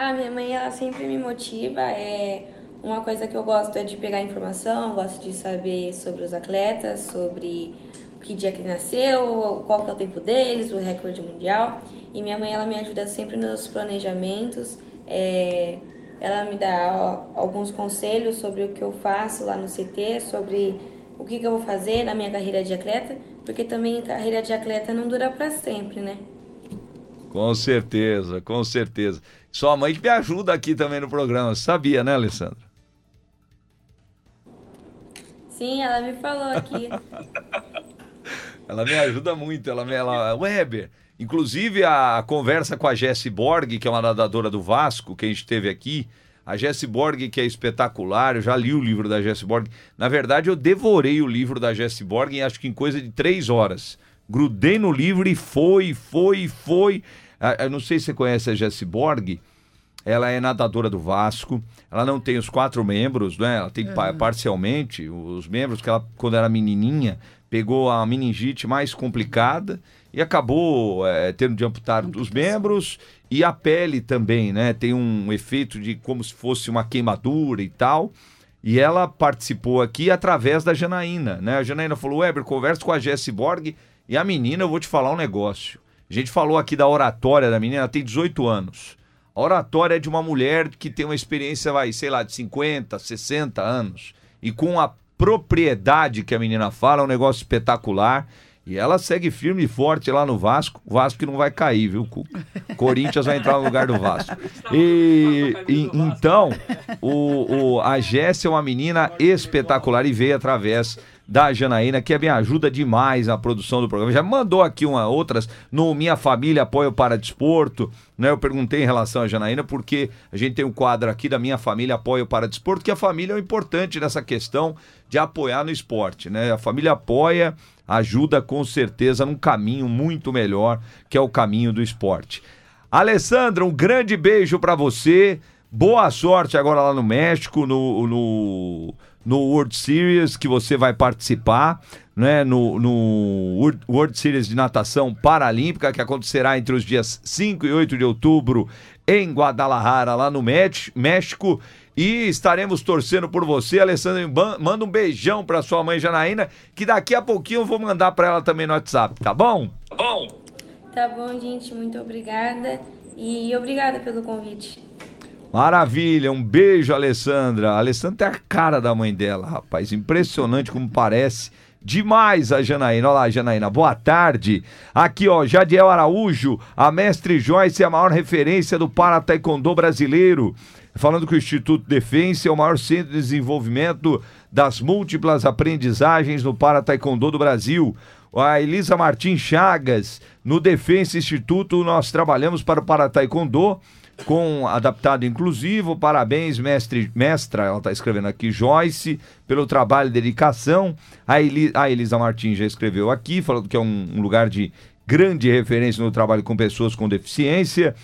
A minha mãe, ela sempre me motiva, é uma coisa que eu gosto é de pegar informação, gosto de saber sobre os atletas, sobre que dia que nasceu, qual que é o tempo deles, o recorde mundial. E minha mãe ela me ajuda sempre nos planejamentos. É, ela me dá alguns conselhos sobre o que eu faço lá no CT, sobre o que, que eu vou fazer na minha carreira de atleta, porque também carreira de atleta não dura para sempre, né? Com certeza, com certeza. Sua mãe que me ajuda aqui também no programa, sabia, né, Alessandra? Sim, ela me falou aqui. ela me ajuda muito. Ela, me, ela, Weber, inclusive a conversa com a Jessie Borg, que é uma nadadora do Vasco, que a gente teve aqui. A Jessie Borg, que é espetacular, eu já li o livro da Jessie Borg. Na verdade, eu devorei o livro da Jessie Borg, acho que em coisa de três horas. Grudei no livro e foi, foi, foi. Eu não sei se você conhece a Jessie Borg ela é nadadora do Vasco, ela não tem os quatro membros, né? Ela tem uhum. parcialmente os membros que ela, quando era menininha, pegou a meningite mais complicada e acabou é, tendo de amputar os membros e a pele também, né? Tem um efeito de como se fosse uma queimadura e tal. E ela participou aqui através da Janaína, né? A Janaína falou: Weber, conversa com a Jessie Borg e a menina, eu vou te falar um negócio. A gente falou aqui da oratória da menina, ela tem 18 anos. A oratória é de uma mulher que tem uma experiência, vai, sei lá, de 50, 60 anos. E com a propriedade que a menina fala, é um negócio espetacular. E ela segue firme e forte lá no Vasco. O Vasco que não vai cair, viu, Cuca? Corinthians vai entrar no lugar do Vasco. E, e então, o, o, a Jéssica é uma menina espetacular e veio através da Janaína, que me ajuda demais na produção do programa. Já mandou aqui uma, outras no Minha Família Apoio para Desporto. Né? Eu perguntei em relação à Janaína, porque a gente tem um quadro aqui da Minha Família Apoio para Desporto, que a família é importante nessa questão de apoiar no esporte. Né? A família apoia, ajuda com certeza num caminho muito melhor, que é o caminho do esporte. Alessandra, um grande beijo para você. Boa sorte agora lá no México, no, no no World Series que você vai participar, né, no, no World Series de natação paralímpica que acontecerá entre os dias 5 e 8 de outubro em Guadalajara, lá no México. E estaremos torcendo por você, Alessandro. Manda um beijão para sua mãe Janaína, que daqui a pouquinho eu vou mandar para ela também no WhatsApp, tá bom? Tá bom. Tá bom, gente. Muito obrigada. E obrigada pelo convite. Maravilha, um beijo, Alessandra. A Alessandra tem a cara da mãe dela, rapaz. Impressionante como parece. Demais a Janaína. Olha lá, Janaína. Boa tarde. Aqui, ó, Jadiel Araújo, a mestre Joyce é a maior referência do para taekwondo brasileiro. Falando que o Instituto Defense é o maior centro de desenvolvimento das múltiplas aprendizagens no para taekwondo do Brasil. A Elisa Martins Chagas, no Defense Instituto, nós trabalhamos para o para taekwondo com adaptado inclusivo. Parabéns, mestre, mestra, ela está escrevendo aqui, Joyce, pelo trabalho e dedicação. A, Eli, a Elisa Martins já escreveu aqui, falando que é um, um lugar de grande referência no trabalho com pessoas com deficiência.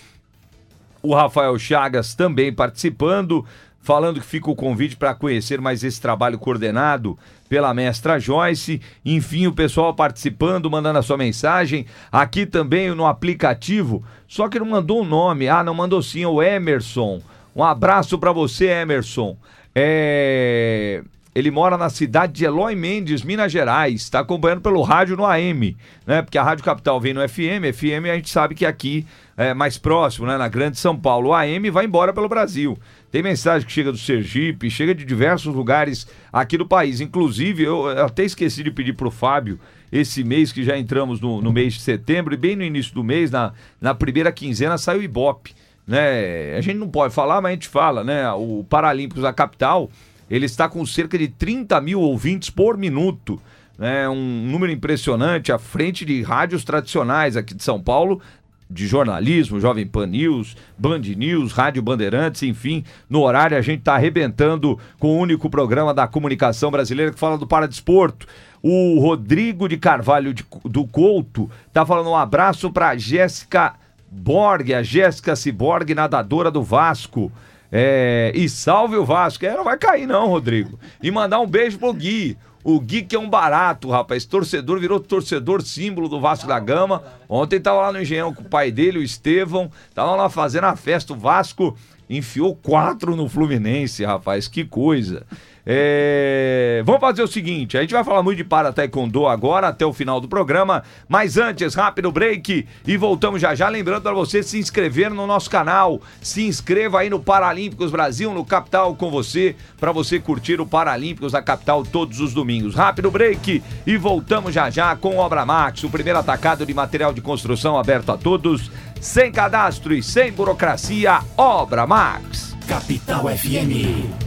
O Rafael Chagas também participando, falando que fica o convite para conhecer mais esse trabalho coordenado pela mestra Joyce. Enfim, o pessoal participando, mandando a sua mensagem. Aqui também no aplicativo, só que não mandou o um nome. Ah, não mandou sim, o Emerson. Um abraço para você, Emerson. É... Ele mora na cidade de Eloy Mendes, Minas Gerais. Está acompanhando pelo rádio no AM, né? Porque a Rádio Capital vem no FM. FM a gente sabe que aqui é mais próximo, né? Na Grande São Paulo. O AM vai embora pelo Brasil. Tem mensagem que chega do Sergipe, chega de diversos lugares aqui do país. Inclusive, eu até esqueci de pedir pro Fábio esse mês que já entramos no, no mês de setembro e bem no início do mês, na, na primeira quinzena, saiu o Ibope. Né? A gente não pode falar, mas a gente fala, né? O Paralímpicos da capital ele está com cerca de 30 mil ouvintes por minuto. É um número impressionante à frente de rádios tradicionais aqui de São Paulo, de jornalismo, Jovem Pan News, Band News, Rádio Bandeirantes, enfim, no horário a gente está arrebentando com o único programa da comunicação brasileira que fala do paradesporto. O Rodrigo de Carvalho de, do Couto tá falando um abraço para Jéssica Borg, a Jéssica Ciborgue, nadadora do Vasco. É, e salve o Vasco. É, não vai cair, não, Rodrigo. E mandar um beijo pro Gui. O que é um barato, rapaz. Torcedor, virou torcedor símbolo do Vasco da Gama. Ontem tava lá no Engenhão com o pai dele, o Estevão. Tava lá fazendo a festa. O Vasco enfiou quatro no Fluminense, rapaz. Que coisa. É... Vamos fazer o seguinte: a gente vai falar muito de para taekwondo agora, até o final do programa. Mas antes, rápido break e voltamos já já. Lembrando para você se inscrever no nosso canal. Se inscreva aí no Paralímpicos Brasil, no Capital com você, para você curtir o Paralímpicos da Capital todos os domingos. Rápido break e voltamos já já com Obra Max, o primeiro atacado de material de construção aberto a todos, sem cadastro e sem burocracia. Obra Max. Capital FM.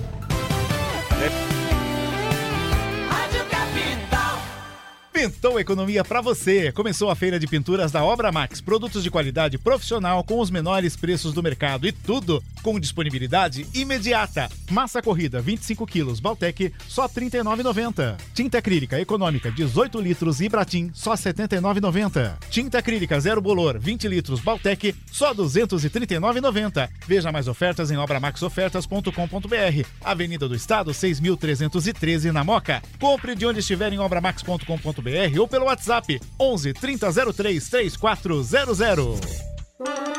Pintou economia para você. Começou a feira de pinturas da Obra Max. Produtos de qualidade profissional com os menores preços do mercado e tudo com disponibilidade imediata. Massa corrida 25 quilos Baltec só R$ 39,90. Tinta acrílica econômica 18 litros Ibratim só R$ 79,90. Tinta acrílica zero bolor 20 litros Baltec só R$ 239,90. Veja mais ofertas em obramaxofertas.com.br. Avenida do Estado 6.313 na Moca. Compre de onde estiver em obramax.com.br ou pelo WhatsApp 11 3003 3400.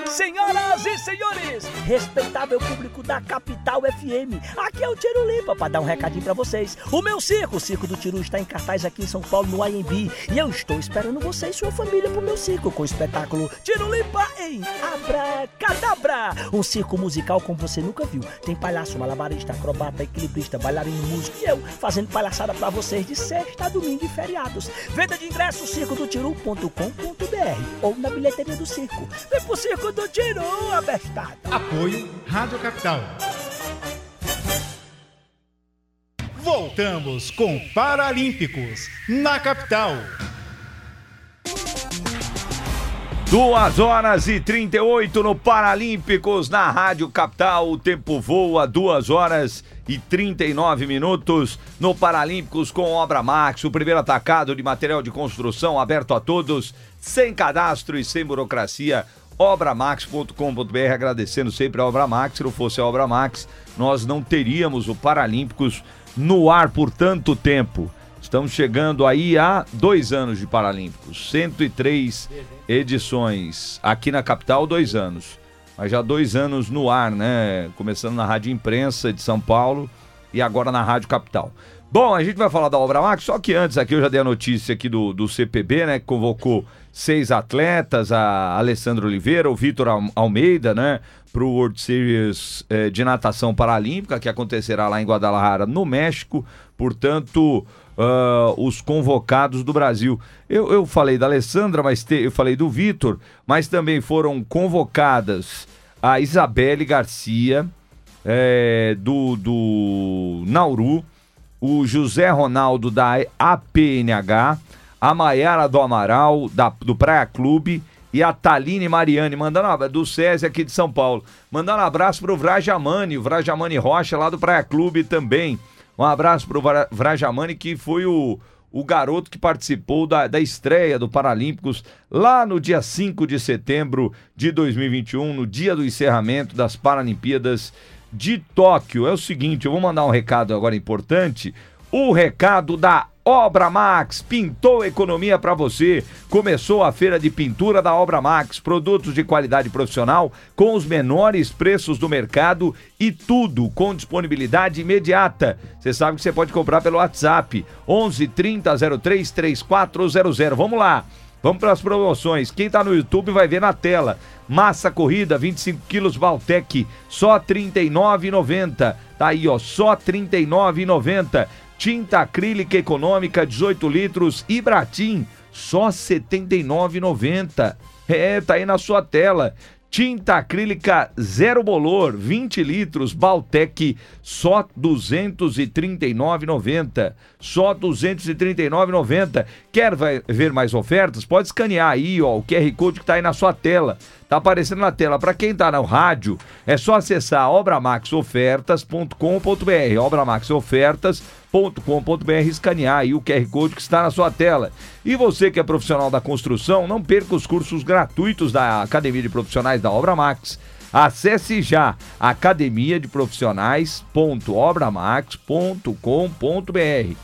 Senhoras e senhores, respeitável público da Capital FM, aqui é o Tiro Limpa para dar um recadinho para vocês. O meu circo, o Circo do Tiro, está em cartaz aqui em São Paulo, no IMB, e eu estou esperando você e sua família pro meu circo com o espetáculo Tiro Limpa em Abracadabra. Um circo musical como você nunca viu. Tem palhaço, malabarista, acrobata, equilibrista, bailarino, músico e eu fazendo palhaçada para vocês de sexta a domingo e feriados. Venda de ingressos circodotiru.com.br ou na bilheteria do circo. Vem pro circo do Tiro, abestado. Apoio Rádio Capital. Voltamos com Paralímpicos na capital. Duas horas e 38 no Paralímpicos na Rádio Capital. O tempo voa, duas horas e 39 minutos no Paralímpicos com Obra Max, o primeiro atacado de material de construção aberto a todos, sem cadastro e sem burocracia obramax.com.br, agradecendo sempre a Obra Max. Se não fosse a Obra Max, nós não teríamos o Paralímpicos no ar por tanto tempo. Estamos chegando aí a dois anos de Paralímpicos, 103 edições. Aqui na capital, dois anos. Mas já dois anos no ar, né? Começando na Rádio Imprensa de São Paulo e agora na Rádio Capital. Bom, a gente vai falar da Obra Max, só que antes aqui eu já dei a notícia aqui do, do CPB, né, que convocou seis atletas, a Alessandro Oliveira, o Vitor Almeida, né, para o World Series eh, de natação paralímpica, que acontecerá lá em Guadalajara, no México. Portanto, uh, os convocados do Brasil. Eu, eu falei da Alessandra, mas te, eu falei do Vitor, mas também foram convocadas a Isabelle Garcia, eh, do, do Nauru, o José Ronaldo da APNH, a Maiara do Amaral, da, do Praia Clube e a Taline Mariane, mandando um do SESI aqui de São Paulo. Mandando um abraço pro Vrajamani, o Vrajamani Rocha lá do Praia Clube também. Um abraço pro Vrajamani, que foi o, o garoto que participou da, da estreia do Paralímpicos lá no dia 5 de setembro de 2021, no dia do encerramento das Paralimpíadas de Tóquio. É o seguinte, eu vou mandar um recado agora importante. O recado da Obra Max pintou economia para você. Começou a feira de pintura da Obra Max, produtos de qualidade profissional com os menores preços do mercado e tudo com disponibilidade imediata. Você sabe que você pode comprar pelo WhatsApp 11 30 03 3400. Vamos lá. Vamos para as promoções. Quem está no YouTube vai ver na tela. Massa corrida, 25 quilos Valtec, só R$ 39,90. Tá aí, ó, só R$ 39,90. Tinta acrílica econômica, 18 litros, Ibratim, só R$ 79,90. É, tá aí na sua tela. Tinta acrílica zero bolor, 20 litros, Baltec, só R$ 239,90. Só R$ 239,90. Quer ver mais ofertas? Pode escanear aí, ó, o QR Code que está aí na sua tela. Tá aparecendo na tela. Para quem tá no rádio, é só acessar obramaxofertas.com.br. obramaxofertas.com.br, escanear aí o QR Code que está na sua tela. E você que é profissional da construção, não perca os cursos gratuitos da Academia de Profissionais da Obra Max. Acesse já academia de profissionais.obramax.com.br.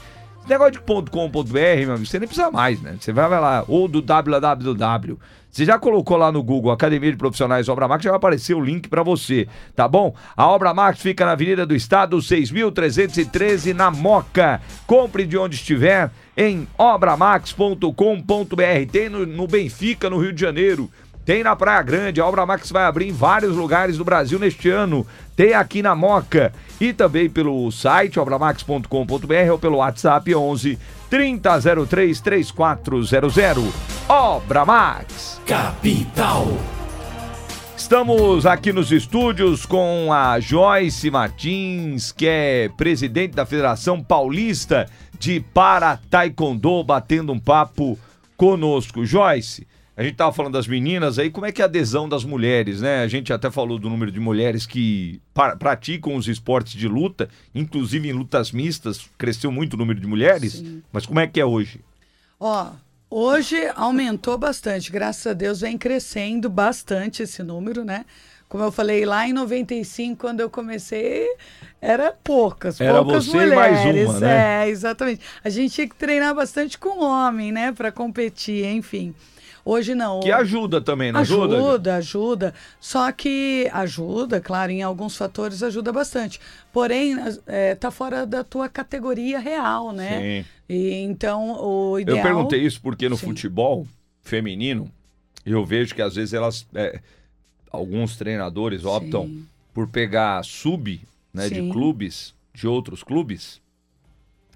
Negócio de .com.br, meu amigo, você nem precisa mais, né? Você vai lá, ou do www. Você já colocou lá no Google Academia de Profissionais Obra Max, já vai aparecer o link para você, tá bom? A Obra Max fica na Avenida do Estado, 6.313, na Moca. Compre de onde estiver em obramax.com.br. Tem no, no Benfica, no Rio de Janeiro. Tem na Praia Grande, a Obra Max vai abrir em vários lugares do Brasil neste ano. Tem aqui na Moca e também pelo site obramax.com.br ou pelo WhatsApp 11 3003 3400. Obra Max. Capital. Estamos aqui nos estúdios com a Joyce Martins, que é presidente da Federação Paulista de Para Taekwondo, batendo um papo conosco. Joyce, a gente estava falando das meninas aí, como é que é a adesão das mulheres, né? A gente até falou do número de mulheres que praticam os esportes de luta, inclusive em lutas mistas, cresceu muito o número de mulheres, Sim. mas como é que é hoje? Ó, hoje aumentou bastante, graças a Deus vem crescendo bastante esse número, né? Como eu falei, lá em 95, quando eu comecei, era poucas, era poucas você mulheres. E mais uma, né? É, exatamente. A gente tinha que treinar bastante com homem, né, para competir, enfim. Hoje não. Que ajuda também, não ajuda? Ajuda, ajuda. Só que ajuda, claro, em alguns fatores ajuda bastante. Porém, é, tá fora da tua categoria real, né? Sim. E, então, o ideal... Eu perguntei isso porque no Sim. futebol feminino, eu vejo que às vezes elas... É, alguns treinadores optam Sim. por pegar sub né, de clubes, de outros clubes.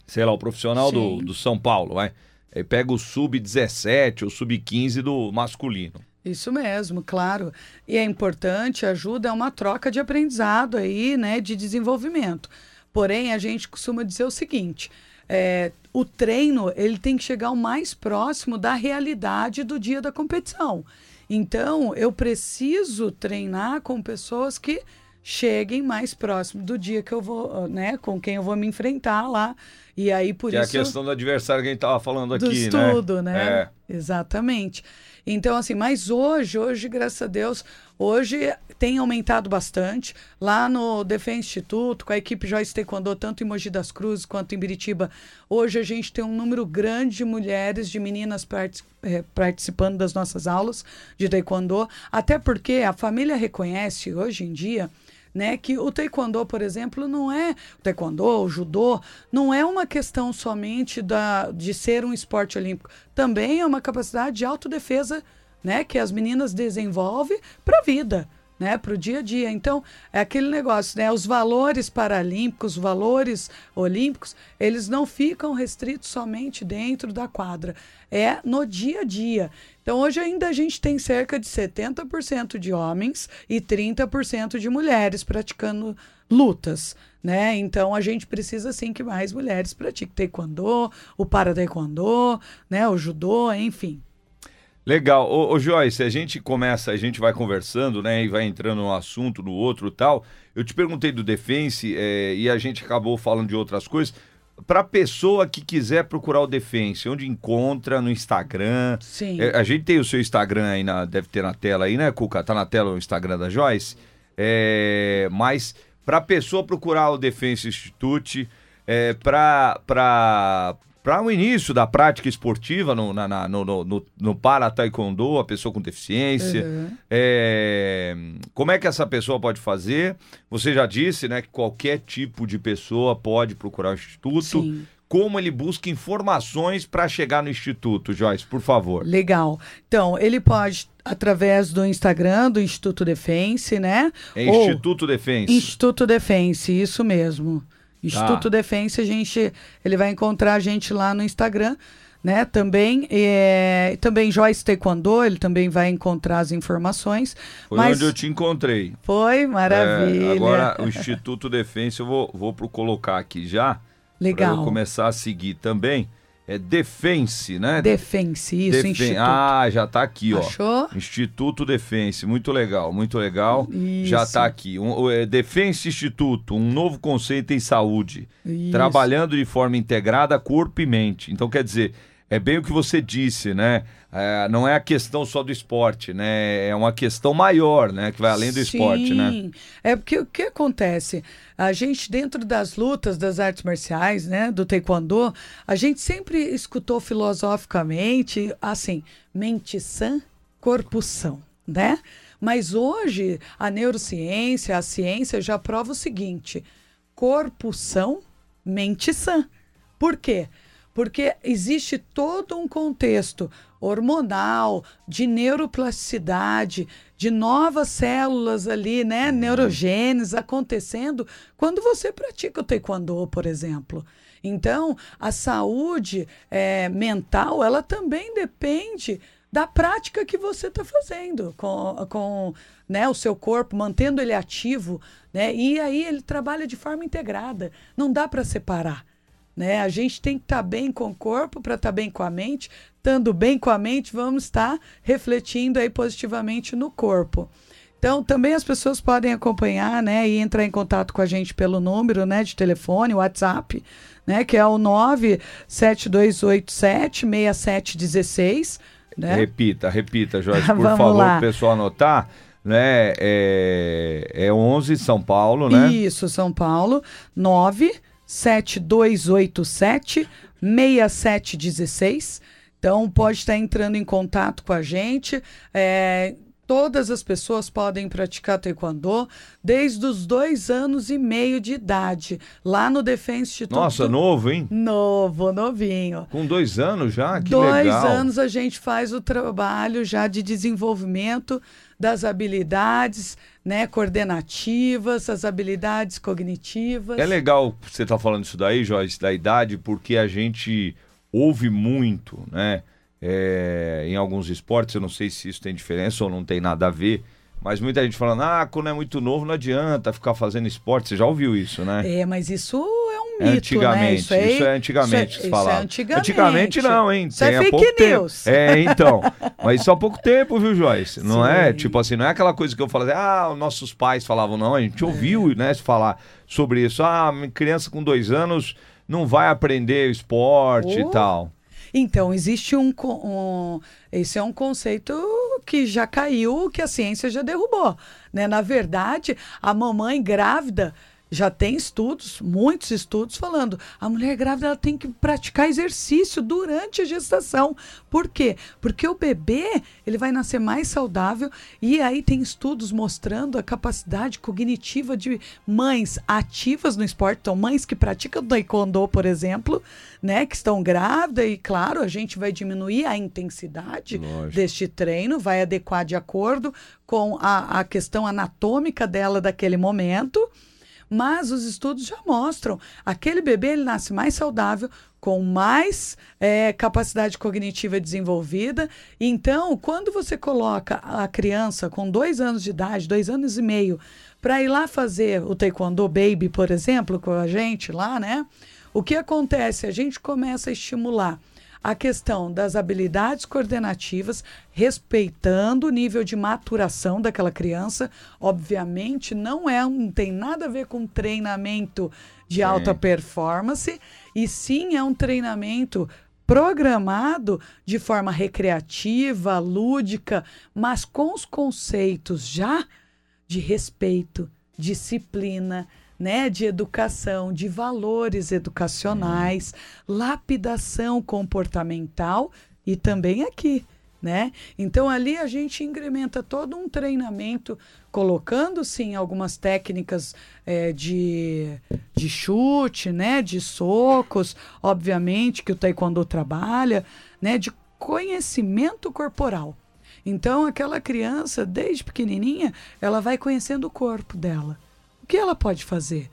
Sei lá, o profissional do, do São Paulo, vai Aí pega o sub-17 ou sub-15 do masculino. Isso mesmo, claro. E é importante, ajuda, é uma troca de aprendizado aí, né, de desenvolvimento. Porém, a gente costuma dizer o seguinte: é, o treino ele tem que chegar o mais próximo da realidade do dia da competição. Então, eu preciso treinar com pessoas que cheguem mais próximo do dia que eu vou, né, com quem eu vou me enfrentar lá. E aí por que isso é a questão do adversário que a gente estava falando do aqui, estudo, né? né? É. Exatamente. Então assim, mas hoje, hoje, graças a Deus, hoje tem aumentado bastante. Lá no Defense Instituto, com a equipe Joyce Taekwondo, tanto em Mogi das Cruzes quanto em Biritiba, hoje a gente tem um número grande de mulheres, de meninas é, participando das nossas aulas de Taekwondo, até porque a família reconhece hoje em dia né, que o taekwondo, por exemplo, não é o taekwondo, o judô, não é uma questão somente da, de ser um esporte olímpico, também é uma capacidade de autodefesa, né, que as meninas desenvolvem para a vida né, para o dia a dia. Então, é aquele negócio, né, os valores paralímpicos, os valores olímpicos, eles não ficam restritos somente dentro da quadra, é no dia a dia. Então, hoje ainda a gente tem cerca de 70% de homens e 30% de mulheres praticando lutas, né? Então a gente precisa sim que mais mulheres pratiquem taekwondo, o para taekwondo, né, o judô, enfim. Legal. Ô, ô, Joyce, a gente começa, a gente vai conversando, né? E vai entrando num assunto, no outro tal. Eu te perguntei do Defense é, e a gente acabou falando de outras coisas. Para pessoa que quiser procurar o Defense, onde encontra no Instagram. Sim. É, a gente tem o seu Instagram aí, na, deve ter na tela aí, né, Cuca? Tá na tela o Instagram da Joyce. É, mas para pessoa procurar o Defense Institute, é, para para o início da prática esportiva no, na, na, no, no, no para taekwondo, a pessoa com deficiência. Uhum. É, como é que essa pessoa pode fazer? Você já disse, né, que qualquer tipo de pessoa pode procurar o instituto. Sim. Como ele busca informações para chegar no instituto, Joyce, por favor. Legal. Então, ele pode através do Instagram do Instituto Defense, né? É Ou- Instituto Defense. Instituto Defense, isso mesmo. Instituto Defense, a gente, ele vai encontrar a gente lá no Instagram, né? Também, é, também Joyce Taekwondo, ele também vai encontrar as informações. Foi mas onde eu te encontrei. foi maravilha. É, agora, o Instituto Defense, eu vou, vou colocar aqui já. Para Legal. eu começar a seguir também. É Defense, né? Defense, isso, Defen- Instituto. Ah, já tá aqui, ó. Achou? Instituto Defense, muito legal, muito legal. Isso. Já tá aqui. Um, é, Defense Instituto, um novo conceito em saúde. Isso. Trabalhando de forma integrada, corpo e mente. Então, quer dizer, é bem o que você disse, né? É, não é a questão só do esporte, né? É uma questão maior, né? Que vai além do esporte, né? Sim. É porque o que acontece? A gente, dentro das lutas das artes marciais, né, do taekwondo, a gente sempre escutou filosoficamente assim: mente sã, corpo são, né? Mas hoje a neurociência, a ciência já prova o seguinte: corpo são, mente sã. Por quê? Porque existe todo um contexto hormonal, de neuroplasticidade, de novas células ali, né, neurogênese acontecendo quando você pratica o taekwondo, por exemplo. Então, a saúde eh, mental, ela também depende da prática que você está fazendo com, com né, o seu corpo, mantendo ele ativo, né? E aí ele trabalha de forma integrada. Não dá para separar. Né? A gente tem que estar bem com o corpo para estar bem com a mente. Estando bem com a mente, vamos estar refletindo aí positivamente no corpo. Então, também as pessoas podem acompanhar, né, e entrar em contato com a gente pelo número, né, de telefone, WhatsApp, né, que é o 97287 6716, né? Repita, repita, Jorge, por Vamos favor, lá. o pessoal anotar. Né? É, é 11 São Paulo, né? Isso, São Paulo, 97287 6716. Então, pode estar entrando em contato com a gente. É, todas as pessoas podem praticar taekwondo desde os dois anos e meio de idade, lá no Defense Instituto. Nossa, novo, hein? Novo, novinho. Com dois anos já? Que Dois legal. anos a gente faz o trabalho já de desenvolvimento das habilidades né, coordenativas, as habilidades cognitivas. É legal você estar falando isso daí, Joyce, da idade, porque a gente ouve muito, né? É, em alguns esportes, eu não sei se isso tem diferença ou não tem nada a ver, mas muita gente falando, ah, quando é muito novo não adianta ficar fazendo esporte. Você já ouviu isso, né? É, mas isso é um É mito, antigamente, né? Isso, aí- isso é antigamente isso é-. Isso é antigamente. não, hein? Isso é Tem há fake pouco tempo. news. É, então. Mas isso há pouco tempo, viu, Joyce? Não é? Sim. Tipo assim, não é aquela coisa que eu falo assim, ah, os nossos pais falavam, não. A gente ouviu, né, se falar sobre isso. Ah, criança com dois anos não vai aprender esporte Oh. e tal. Então, existe um, um. Esse é um conceito que já caiu, que a ciência já derrubou. Né? Na verdade, a mamãe grávida, já tem estudos, muitos estudos falando, a mulher grávida ela tem que praticar exercício durante a gestação. Por quê? Porque o bebê, ele vai nascer mais saudável e aí tem estudos mostrando a capacidade cognitiva de mães ativas no esporte, então mães que praticam taekwondo, por exemplo, né, que estão grávidas e claro, a gente vai diminuir a intensidade Lógico. deste treino, vai adequar de acordo com a, a questão anatômica dela daquele momento. Mas os estudos já mostram, aquele bebê ele nasce mais saudável, com mais é, capacidade cognitiva desenvolvida. Então, quando você coloca a criança com dois anos de idade, dois anos e meio, para ir lá fazer o taekwondo baby, por exemplo, com a gente lá, né? O que acontece? A gente começa a estimular a questão das habilidades coordenativas, respeitando o nível de maturação daquela criança. Obviamente, não é não tem nada a ver com treinamento de alta performance, e sim é um treinamento programado de forma recreativa, lúdica, mas com os conceitos já de respeito, disciplina, né, de educação, de valores educacionais, lapidação comportamental e também aqui, né? Então ali a gente incrementa todo um treinamento, colocando sim algumas técnicas eh, de, de chute, né, de socos, obviamente que o taekwondo trabalha, né, de conhecimento corporal. Então aquela criança, desde pequenininha, ela vai conhecendo o corpo dela que ela pode fazer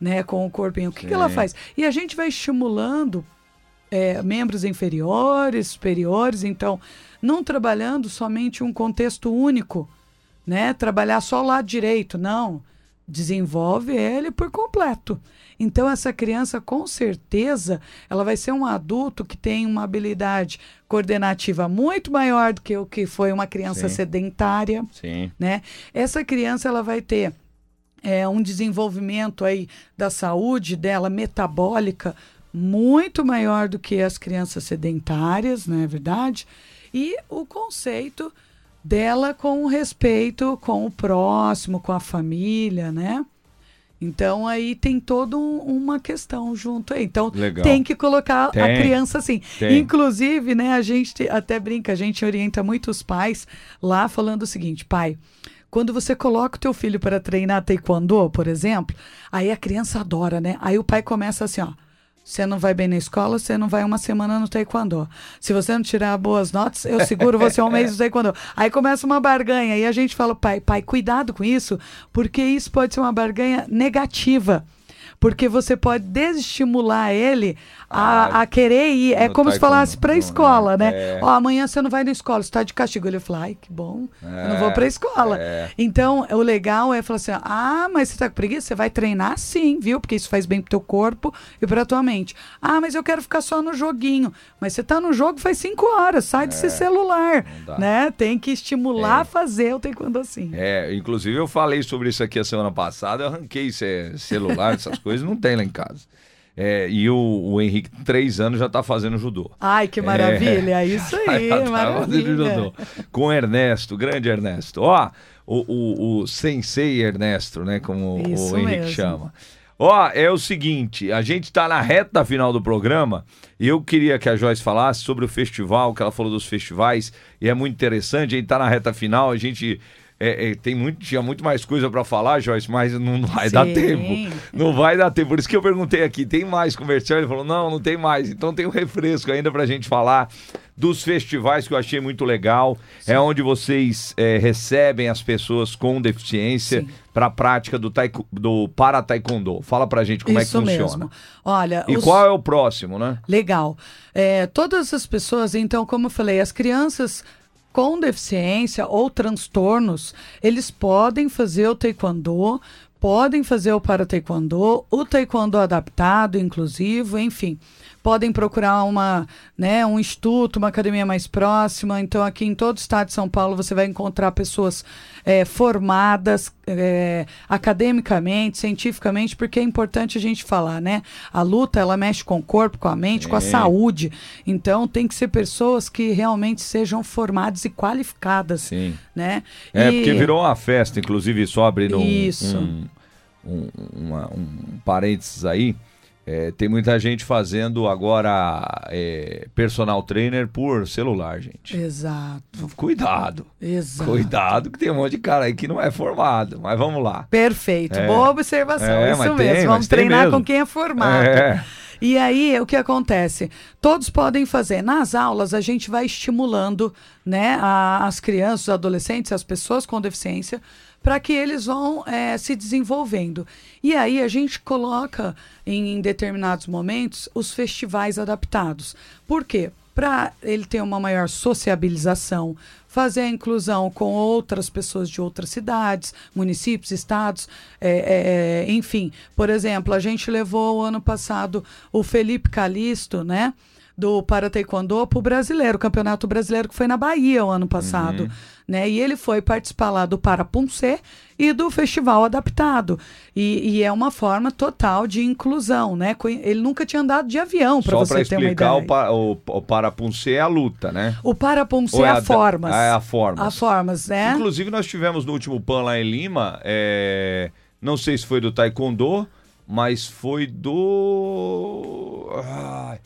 né, com o corpinho? O que, que ela faz? E a gente vai estimulando é, membros inferiores, superiores, então, não trabalhando somente um contexto único, né? Trabalhar só o lado direito, não. Desenvolve ele por completo. Então, essa criança, com certeza, ela vai ser um adulto que tem uma habilidade coordenativa muito maior do que o que foi uma criança Sim. sedentária Sim. né? Essa criança ela vai ter é, um desenvolvimento aí da saúde dela metabólica muito maior do que as crianças sedentárias, não é verdade? E o conceito dela com o respeito com o próximo, com a família, né? Então aí tem toda um- uma questão junto aí. Então Legal. tem que colocar a Tem. criança assim. Tem. Inclusive, né, a gente até brinca, a gente orienta muitos pais lá falando o seguinte, pai, quando você coloca o teu filho para treinar taekwondo, por exemplo, aí a criança adora, né? Aí o pai começa assim, ó, você não vai bem na escola, você não vai uma semana no taekwondo. Se você não tirar boas notas, eu seguro você um mês no taekwondo. Aí começa uma barganha e a gente fala, pai, pai, cuidado com isso, porque isso pode ser uma barganha negativa. Porque você pode desestimular ele a, a querer ir. É como se falasse para a né? escola, né? É. Ó, amanhã você não vai na escola, você tá de castigo. Ele fala, ai, que bom, eu não vou pra escola. é. Então, o legal é falar assim: ah, mas você tá com preguiça? Você vai treinar sim, viu? Porque isso faz bem pro teu corpo e pra tua mente. Ah, mas eu quero ficar só no joguinho. Mas você tá no jogo faz cinco horas, sai desse celular. É, dá. Né? Tem que estimular É. a fazer o taekwondo assim. É, inclusive eu falei sobre isso aqui a semana passada, eu arranquei ce- celular, essas coisas, não tem lá em casa. É, e o, o Henrique, três anos, já tá fazendo judô. Ai, que maravilha! É isso aí, Já tá fazendo maravilha. judô. Com o Ernesto, grande Ernesto. Ó, o, o, o Sensei Ernesto, né? Como Isso o Henrique mesmo. chama. Ó, é o seguinte, a gente tá na reta final do programa e eu queria que a Joyce falasse sobre o festival, que ela falou dos festivais, e é muito interessante, a gente tá na reta final, a gente é, é, tem muito, tinha muito mais coisa para falar, Joyce, mas não vai dar Sim. tempo. Não vai dar tempo. Por isso que eu perguntei aqui, tem mais comercial? Ele falou, não, não tem mais. Então tem um refresco ainda pra gente falar dos festivais que eu achei muito legal. É onde vocês é, recebem as pessoas com deficiência Sim. para a prática do, taiko, do para taekwondo. Fala pra gente como isso é que funciona. mesmo. Olha, E os- qual é o próximo, né? Legal. É, todas as pessoas, então, como eu falei, as crianças com deficiência ou transtornos, eles podem fazer o taekwondo, podem fazer o para taekwondo, o taekwondo adaptado, inclusive, enfim. Podem procurar uma, né, um instituto, uma academia mais próxima. Então, aqui em todo o estado de São Paulo, você vai encontrar pessoas é, formadas é, academicamente, cientificamente, porque é importante a gente falar, né? A luta, ela mexe com o corpo, com a mente, com a saúde. Então, tem que ser pessoas que realmente sejam formadas e qualificadas, Sim. né? É, E- porque virou uma festa, inclusive, só abrindo um- Isso. um, um, uma- um parênteses aí. É, tem muita gente fazendo agora é, personal trainer por celular, gente. Exato, Cuidado. exato. Cuidado que tem um monte de cara aí que não é formado. Mas vamos lá. Perfeito, É. boa observação. É, isso mesmo. tem, Vamos treinar mesmo. com quem é formado. É. E aí, o que acontece? Todos podem fazer. Nas aulas, a gente vai estimulando né, a- as crianças, os adolescentes, as pessoas com deficiência, para que eles vão eh, se desenvolvendo. E aí, a gente coloca em, em determinados momentos os festivais adaptados. Por quê? Para ele ter uma maior sociabilização, fazer a inclusão com outras pessoas de outras cidades, municípios, estados, é, é, enfim. Por exemplo, a gente levou ano passado o Felipe Calisto, né? Do Para Taekwondo para o brasileiro, o campeonato brasileiro que foi na Bahia o ano passado. Né? E ele foi participar lá do Para Punce e do Festival Adaptado. E, e é uma forma total de inclusão, né? Ele nunca tinha andado de avião, para Só você para ter uma explicar, ideia. o, pa, o, o Parapunce é a luta, né? O Parapunce Ou é é a a formas. é a formas. A formas, né? Inclusive, nós tivemos no último PAN lá em Lima, é, não sei se foi do Taekwondo, mas foi do. Ai,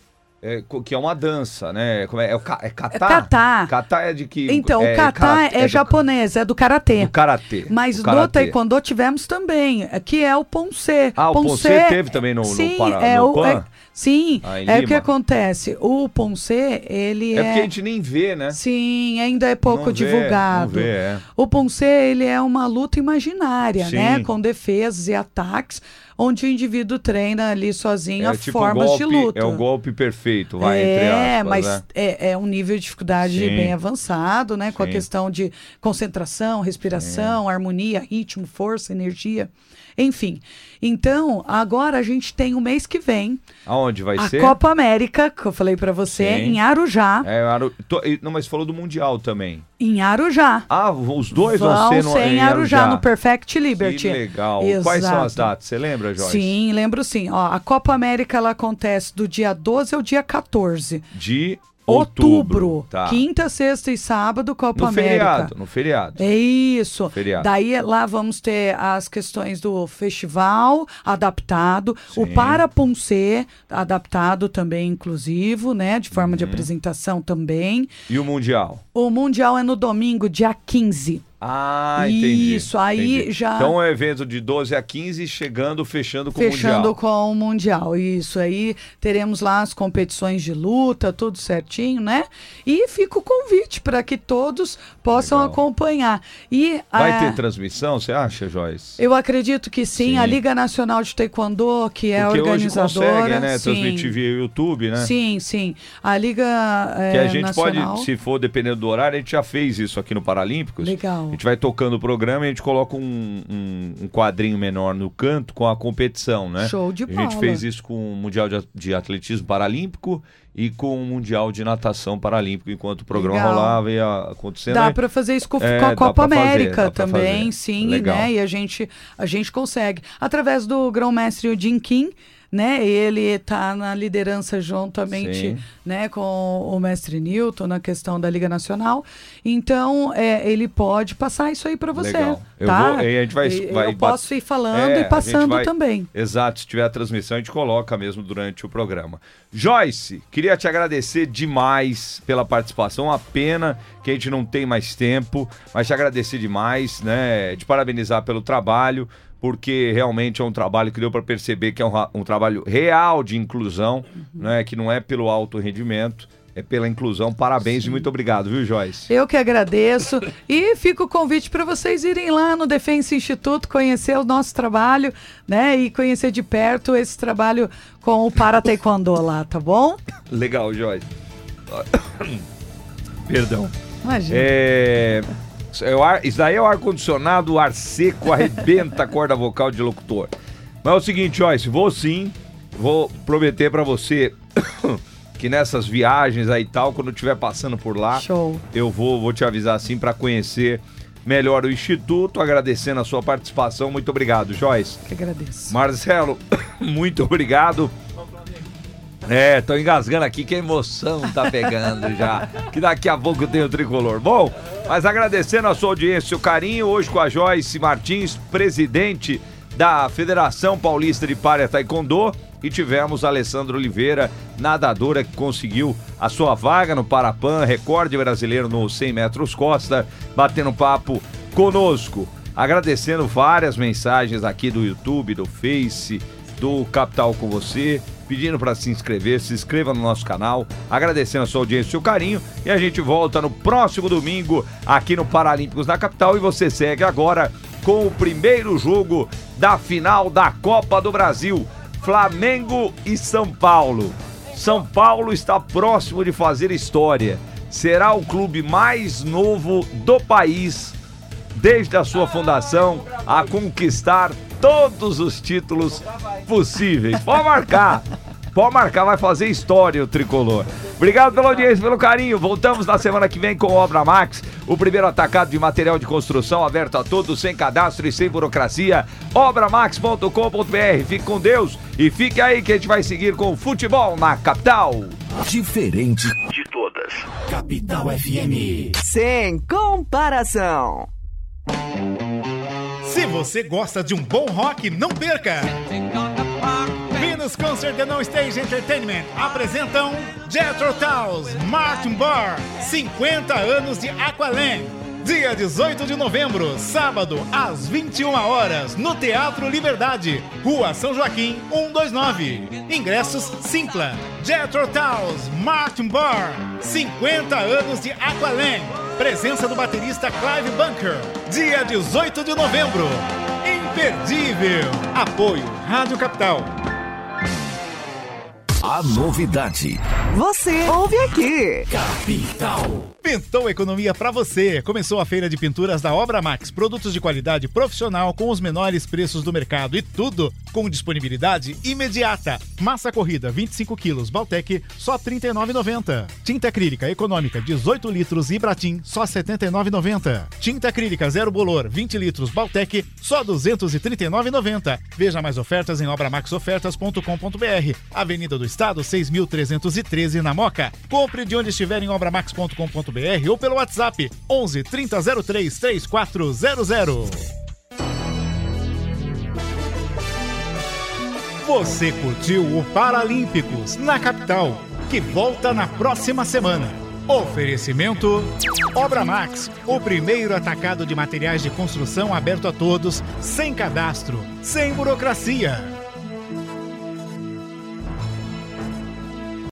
é, que é uma dança, né? Como é, é, o ca- é kata? É kata. Kata é de que. Então, é, o karate- é, do- japonês, é do karatê. Do karatê. Mas do no karatê. taekwondo tivemos também, eh, que é o ponce. Ah, o ponce teve também no- no sim, para- é no o, é- sim, Ah, é o que acontece. O ponce, ele É é... porque a gente nem vê, né? Sim, ainda é pouco Não vê, divulgado. não vê, é. O Ponce, ele é uma luta imaginária, Sim. né? Com defesas e ataques, onde o indivíduo treina ali sozinho É as tipo formas golpe, de luta. É o golpe perfeito, vai, entre é, aspas, mas né? é, é um nível de dificuldade Sim. bem avançado, né? Com a Sim. questão de concentração, respiração, harmonia, ritmo, força, energia. Enfim. Então, agora a gente tem o mês que vem Aonde vai a ser? Copa América, que eu falei pra você, Sim. em Arujá. É, Aru- tô- não, mas falou do Mundial também. Em Arujá. Ah, os dois vão, Vão ser, no, ser em Arujá, no Perfect Liberty. Que legal. Quais são as Exato. datas? Você lembra, Joyce? Sim, lembro sim. Ó, a Copa América ela acontece do dia 12 ao dia 14. De Outubro. outubro. Tá. Quinta, sexta e sábado, Copa no América. feriado, no feriado. É isso. Feriado. Daí lá vamos ter as questões do festival adaptado, o Sim. Para Punce adaptado também inclusivo, né, de forma Uhum. de apresentação também. E o Mundial? O Mundial é no domingo, dia 15. Ah, entendi. Isso, aí entendi. já- Então é evento de 12 a 15, chegando, fechando com o Fechando Mundial. com o Mundial, isso aí. Teremos lá as competições de luta, tudo certinho, né? E fica o convite para que todos possam Legal. acompanhar. E Vai ah, ter transmissão, você acha, Joyce? Eu acredito que sim, Sim. a Liga Nacional de Taekwondo, que é Porque a hoje organizadora. consegue, né? sim, Transmitir via YouTube, né? Sim, sim. A Liga é, Que a gente Nacional. pode, se for dependendo do horário, a gente já fez isso aqui no Paralímpicos. Legal. A gente vai tocando o programa e a gente coloca um, um- um quadrinho menor no canto com a competição, né? Show de A gente bola. fez isso com o Mundial de, Atletismo Paralímpico e com o Mundial de Natação Paralímpico, enquanto o programa Legal. rolava e ia acontecendo. Dá aí- para fazer isso com, É, a Copa fazer, América pra também, fazer. sim, Legal. né? E a gente, a gente consegue. Através do grão-mestre Jim Kim, né? Ele está na liderança juntamente Sim. né, com o mestre Newton na questão da Liga Nacional. Então, é, ele pode passar isso aí para você. Legal. Eu tá? vou- a gente vai- vai eu posso ir falando É, e passando vai- também. Exato, se tiver a transmissão, a gente coloca mesmo durante o programa. Joyce, queria te agradecer demais pela participação. Uma pena que a gente não tem mais tempo, mas te agradecer demais, né? Te parabenizar pelo trabalho, porque realmente é um trabalho que deu para perceber que é um, um trabalho real de inclusão, né? Que não é pelo alto rendimento, é pela inclusão. Parabéns e muito obrigado, viu, Joyce? Eu que agradeço. e fica o convite para vocês irem lá no Defensa Instituto, conhecer o nosso trabalho, né? E conhecer de perto esse trabalho com o Para Taekwondo lá, tá bom? Legal, Joyce. Perdão. Imagina. É, é o ar- isso daí é o ar-condicionado, o ar seco, arrebenta a corda vocal de locutor. Mas é o seguinte, Joyce, vou sim, vou prometer pra você que nessas viagens aí e tal, quando eu estiver passando por lá, Show. eu vou, vou te avisar assim pra conhecer melhor o Instituto, agradecendo a sua participação. Muito obrigado, Joyce. Que agradeço. Marcelo, muito obrigado. É, tô engasgando aqui que a emoção tá pegando já. Que daqui a pouco tem o tricolor. Bom, mas agradecendo a sua audiência, o carinho, hoje com a Joyce Martins, presidente da Federação Paulista de Para Taekwondo e tivemos Alessandro Oliveira, nadadora que conseguiu a sua vaga no Parapan, recorde brasileiro no 100 metros costa, batendo papo conosco. Agradecendo várias mensagens aqui do YouTube, do Face, do Capital com você, pedindo para se inscrever, se inscreva no nosso canal, agradecendo a sua audiência e seu carinho. E a gente volta no próximo domingo aqui no Paralímpicos da Capital. E você segue agora com o primeiro jogo da final da Copa do Brasil: Flamengo e São Paulo. São Paulo está próximo de fazer história. Será o clube mais novo do país desde a sua fundação a conquistar todos os títulos possíveis. Pode marcar. Pode marcar, vai fazer história o tricolor. Obrigado pela audiência, pelo carinho. Voltamos na semana que vem com Obra Max, o primeiro atacado de material de construção aberto a todos, sem cadastro e sem burocracia. Obramax.com.br. Fique com Deus e fique aí que a gente vai seguir com o futebol na capital. Diferente de todas. Capital FM. Sem comparação. Se você gosta de um bom rock, não perca! Venus Concert and On Stage Entertainment apresentam Jethro Tull's Martin Barr 50 anos de Aqualand. Dia 18 de novembro, sábado, às 21 horas, no Teatro Liberdade, Rua São Joaquim, 129. Ingressos Simpla. Jethro Tull's Martin Barr 50 anos de Aqualand. Presença do baterista Clive Bunker. Dia 18 de novembro. Imperdível. Apoio Rádio Capital. A novidade. Você ouve aqui. Capital. Pintou economia para você. Começou a feira de pinturas da Obra Max. Produtos de qualidade profissional com os menores preços do mercado e tudo com disponibilidade imediata. Massa corrida 25 quilos Baltec só 39,90. Tinta acrílica econômica 18 litros Ibratim só 79,90. Tinta acrílica zero bolor 20 litros Baltec só 239,90. Veja mais ofertas em obramaxofertas.com.br. Avenida do Estado 6.313 na Moca. Compre de onde estiver em obramax.com.br ou pelo WhatsApp 11 3003 3400. Você curtiu o Paralímpicos na capital, que volta na próxima semana. Oferecimento Obra Max, o primeiro atacado de materiais de construção aberto a todos, sem cadastro, sem burocracia.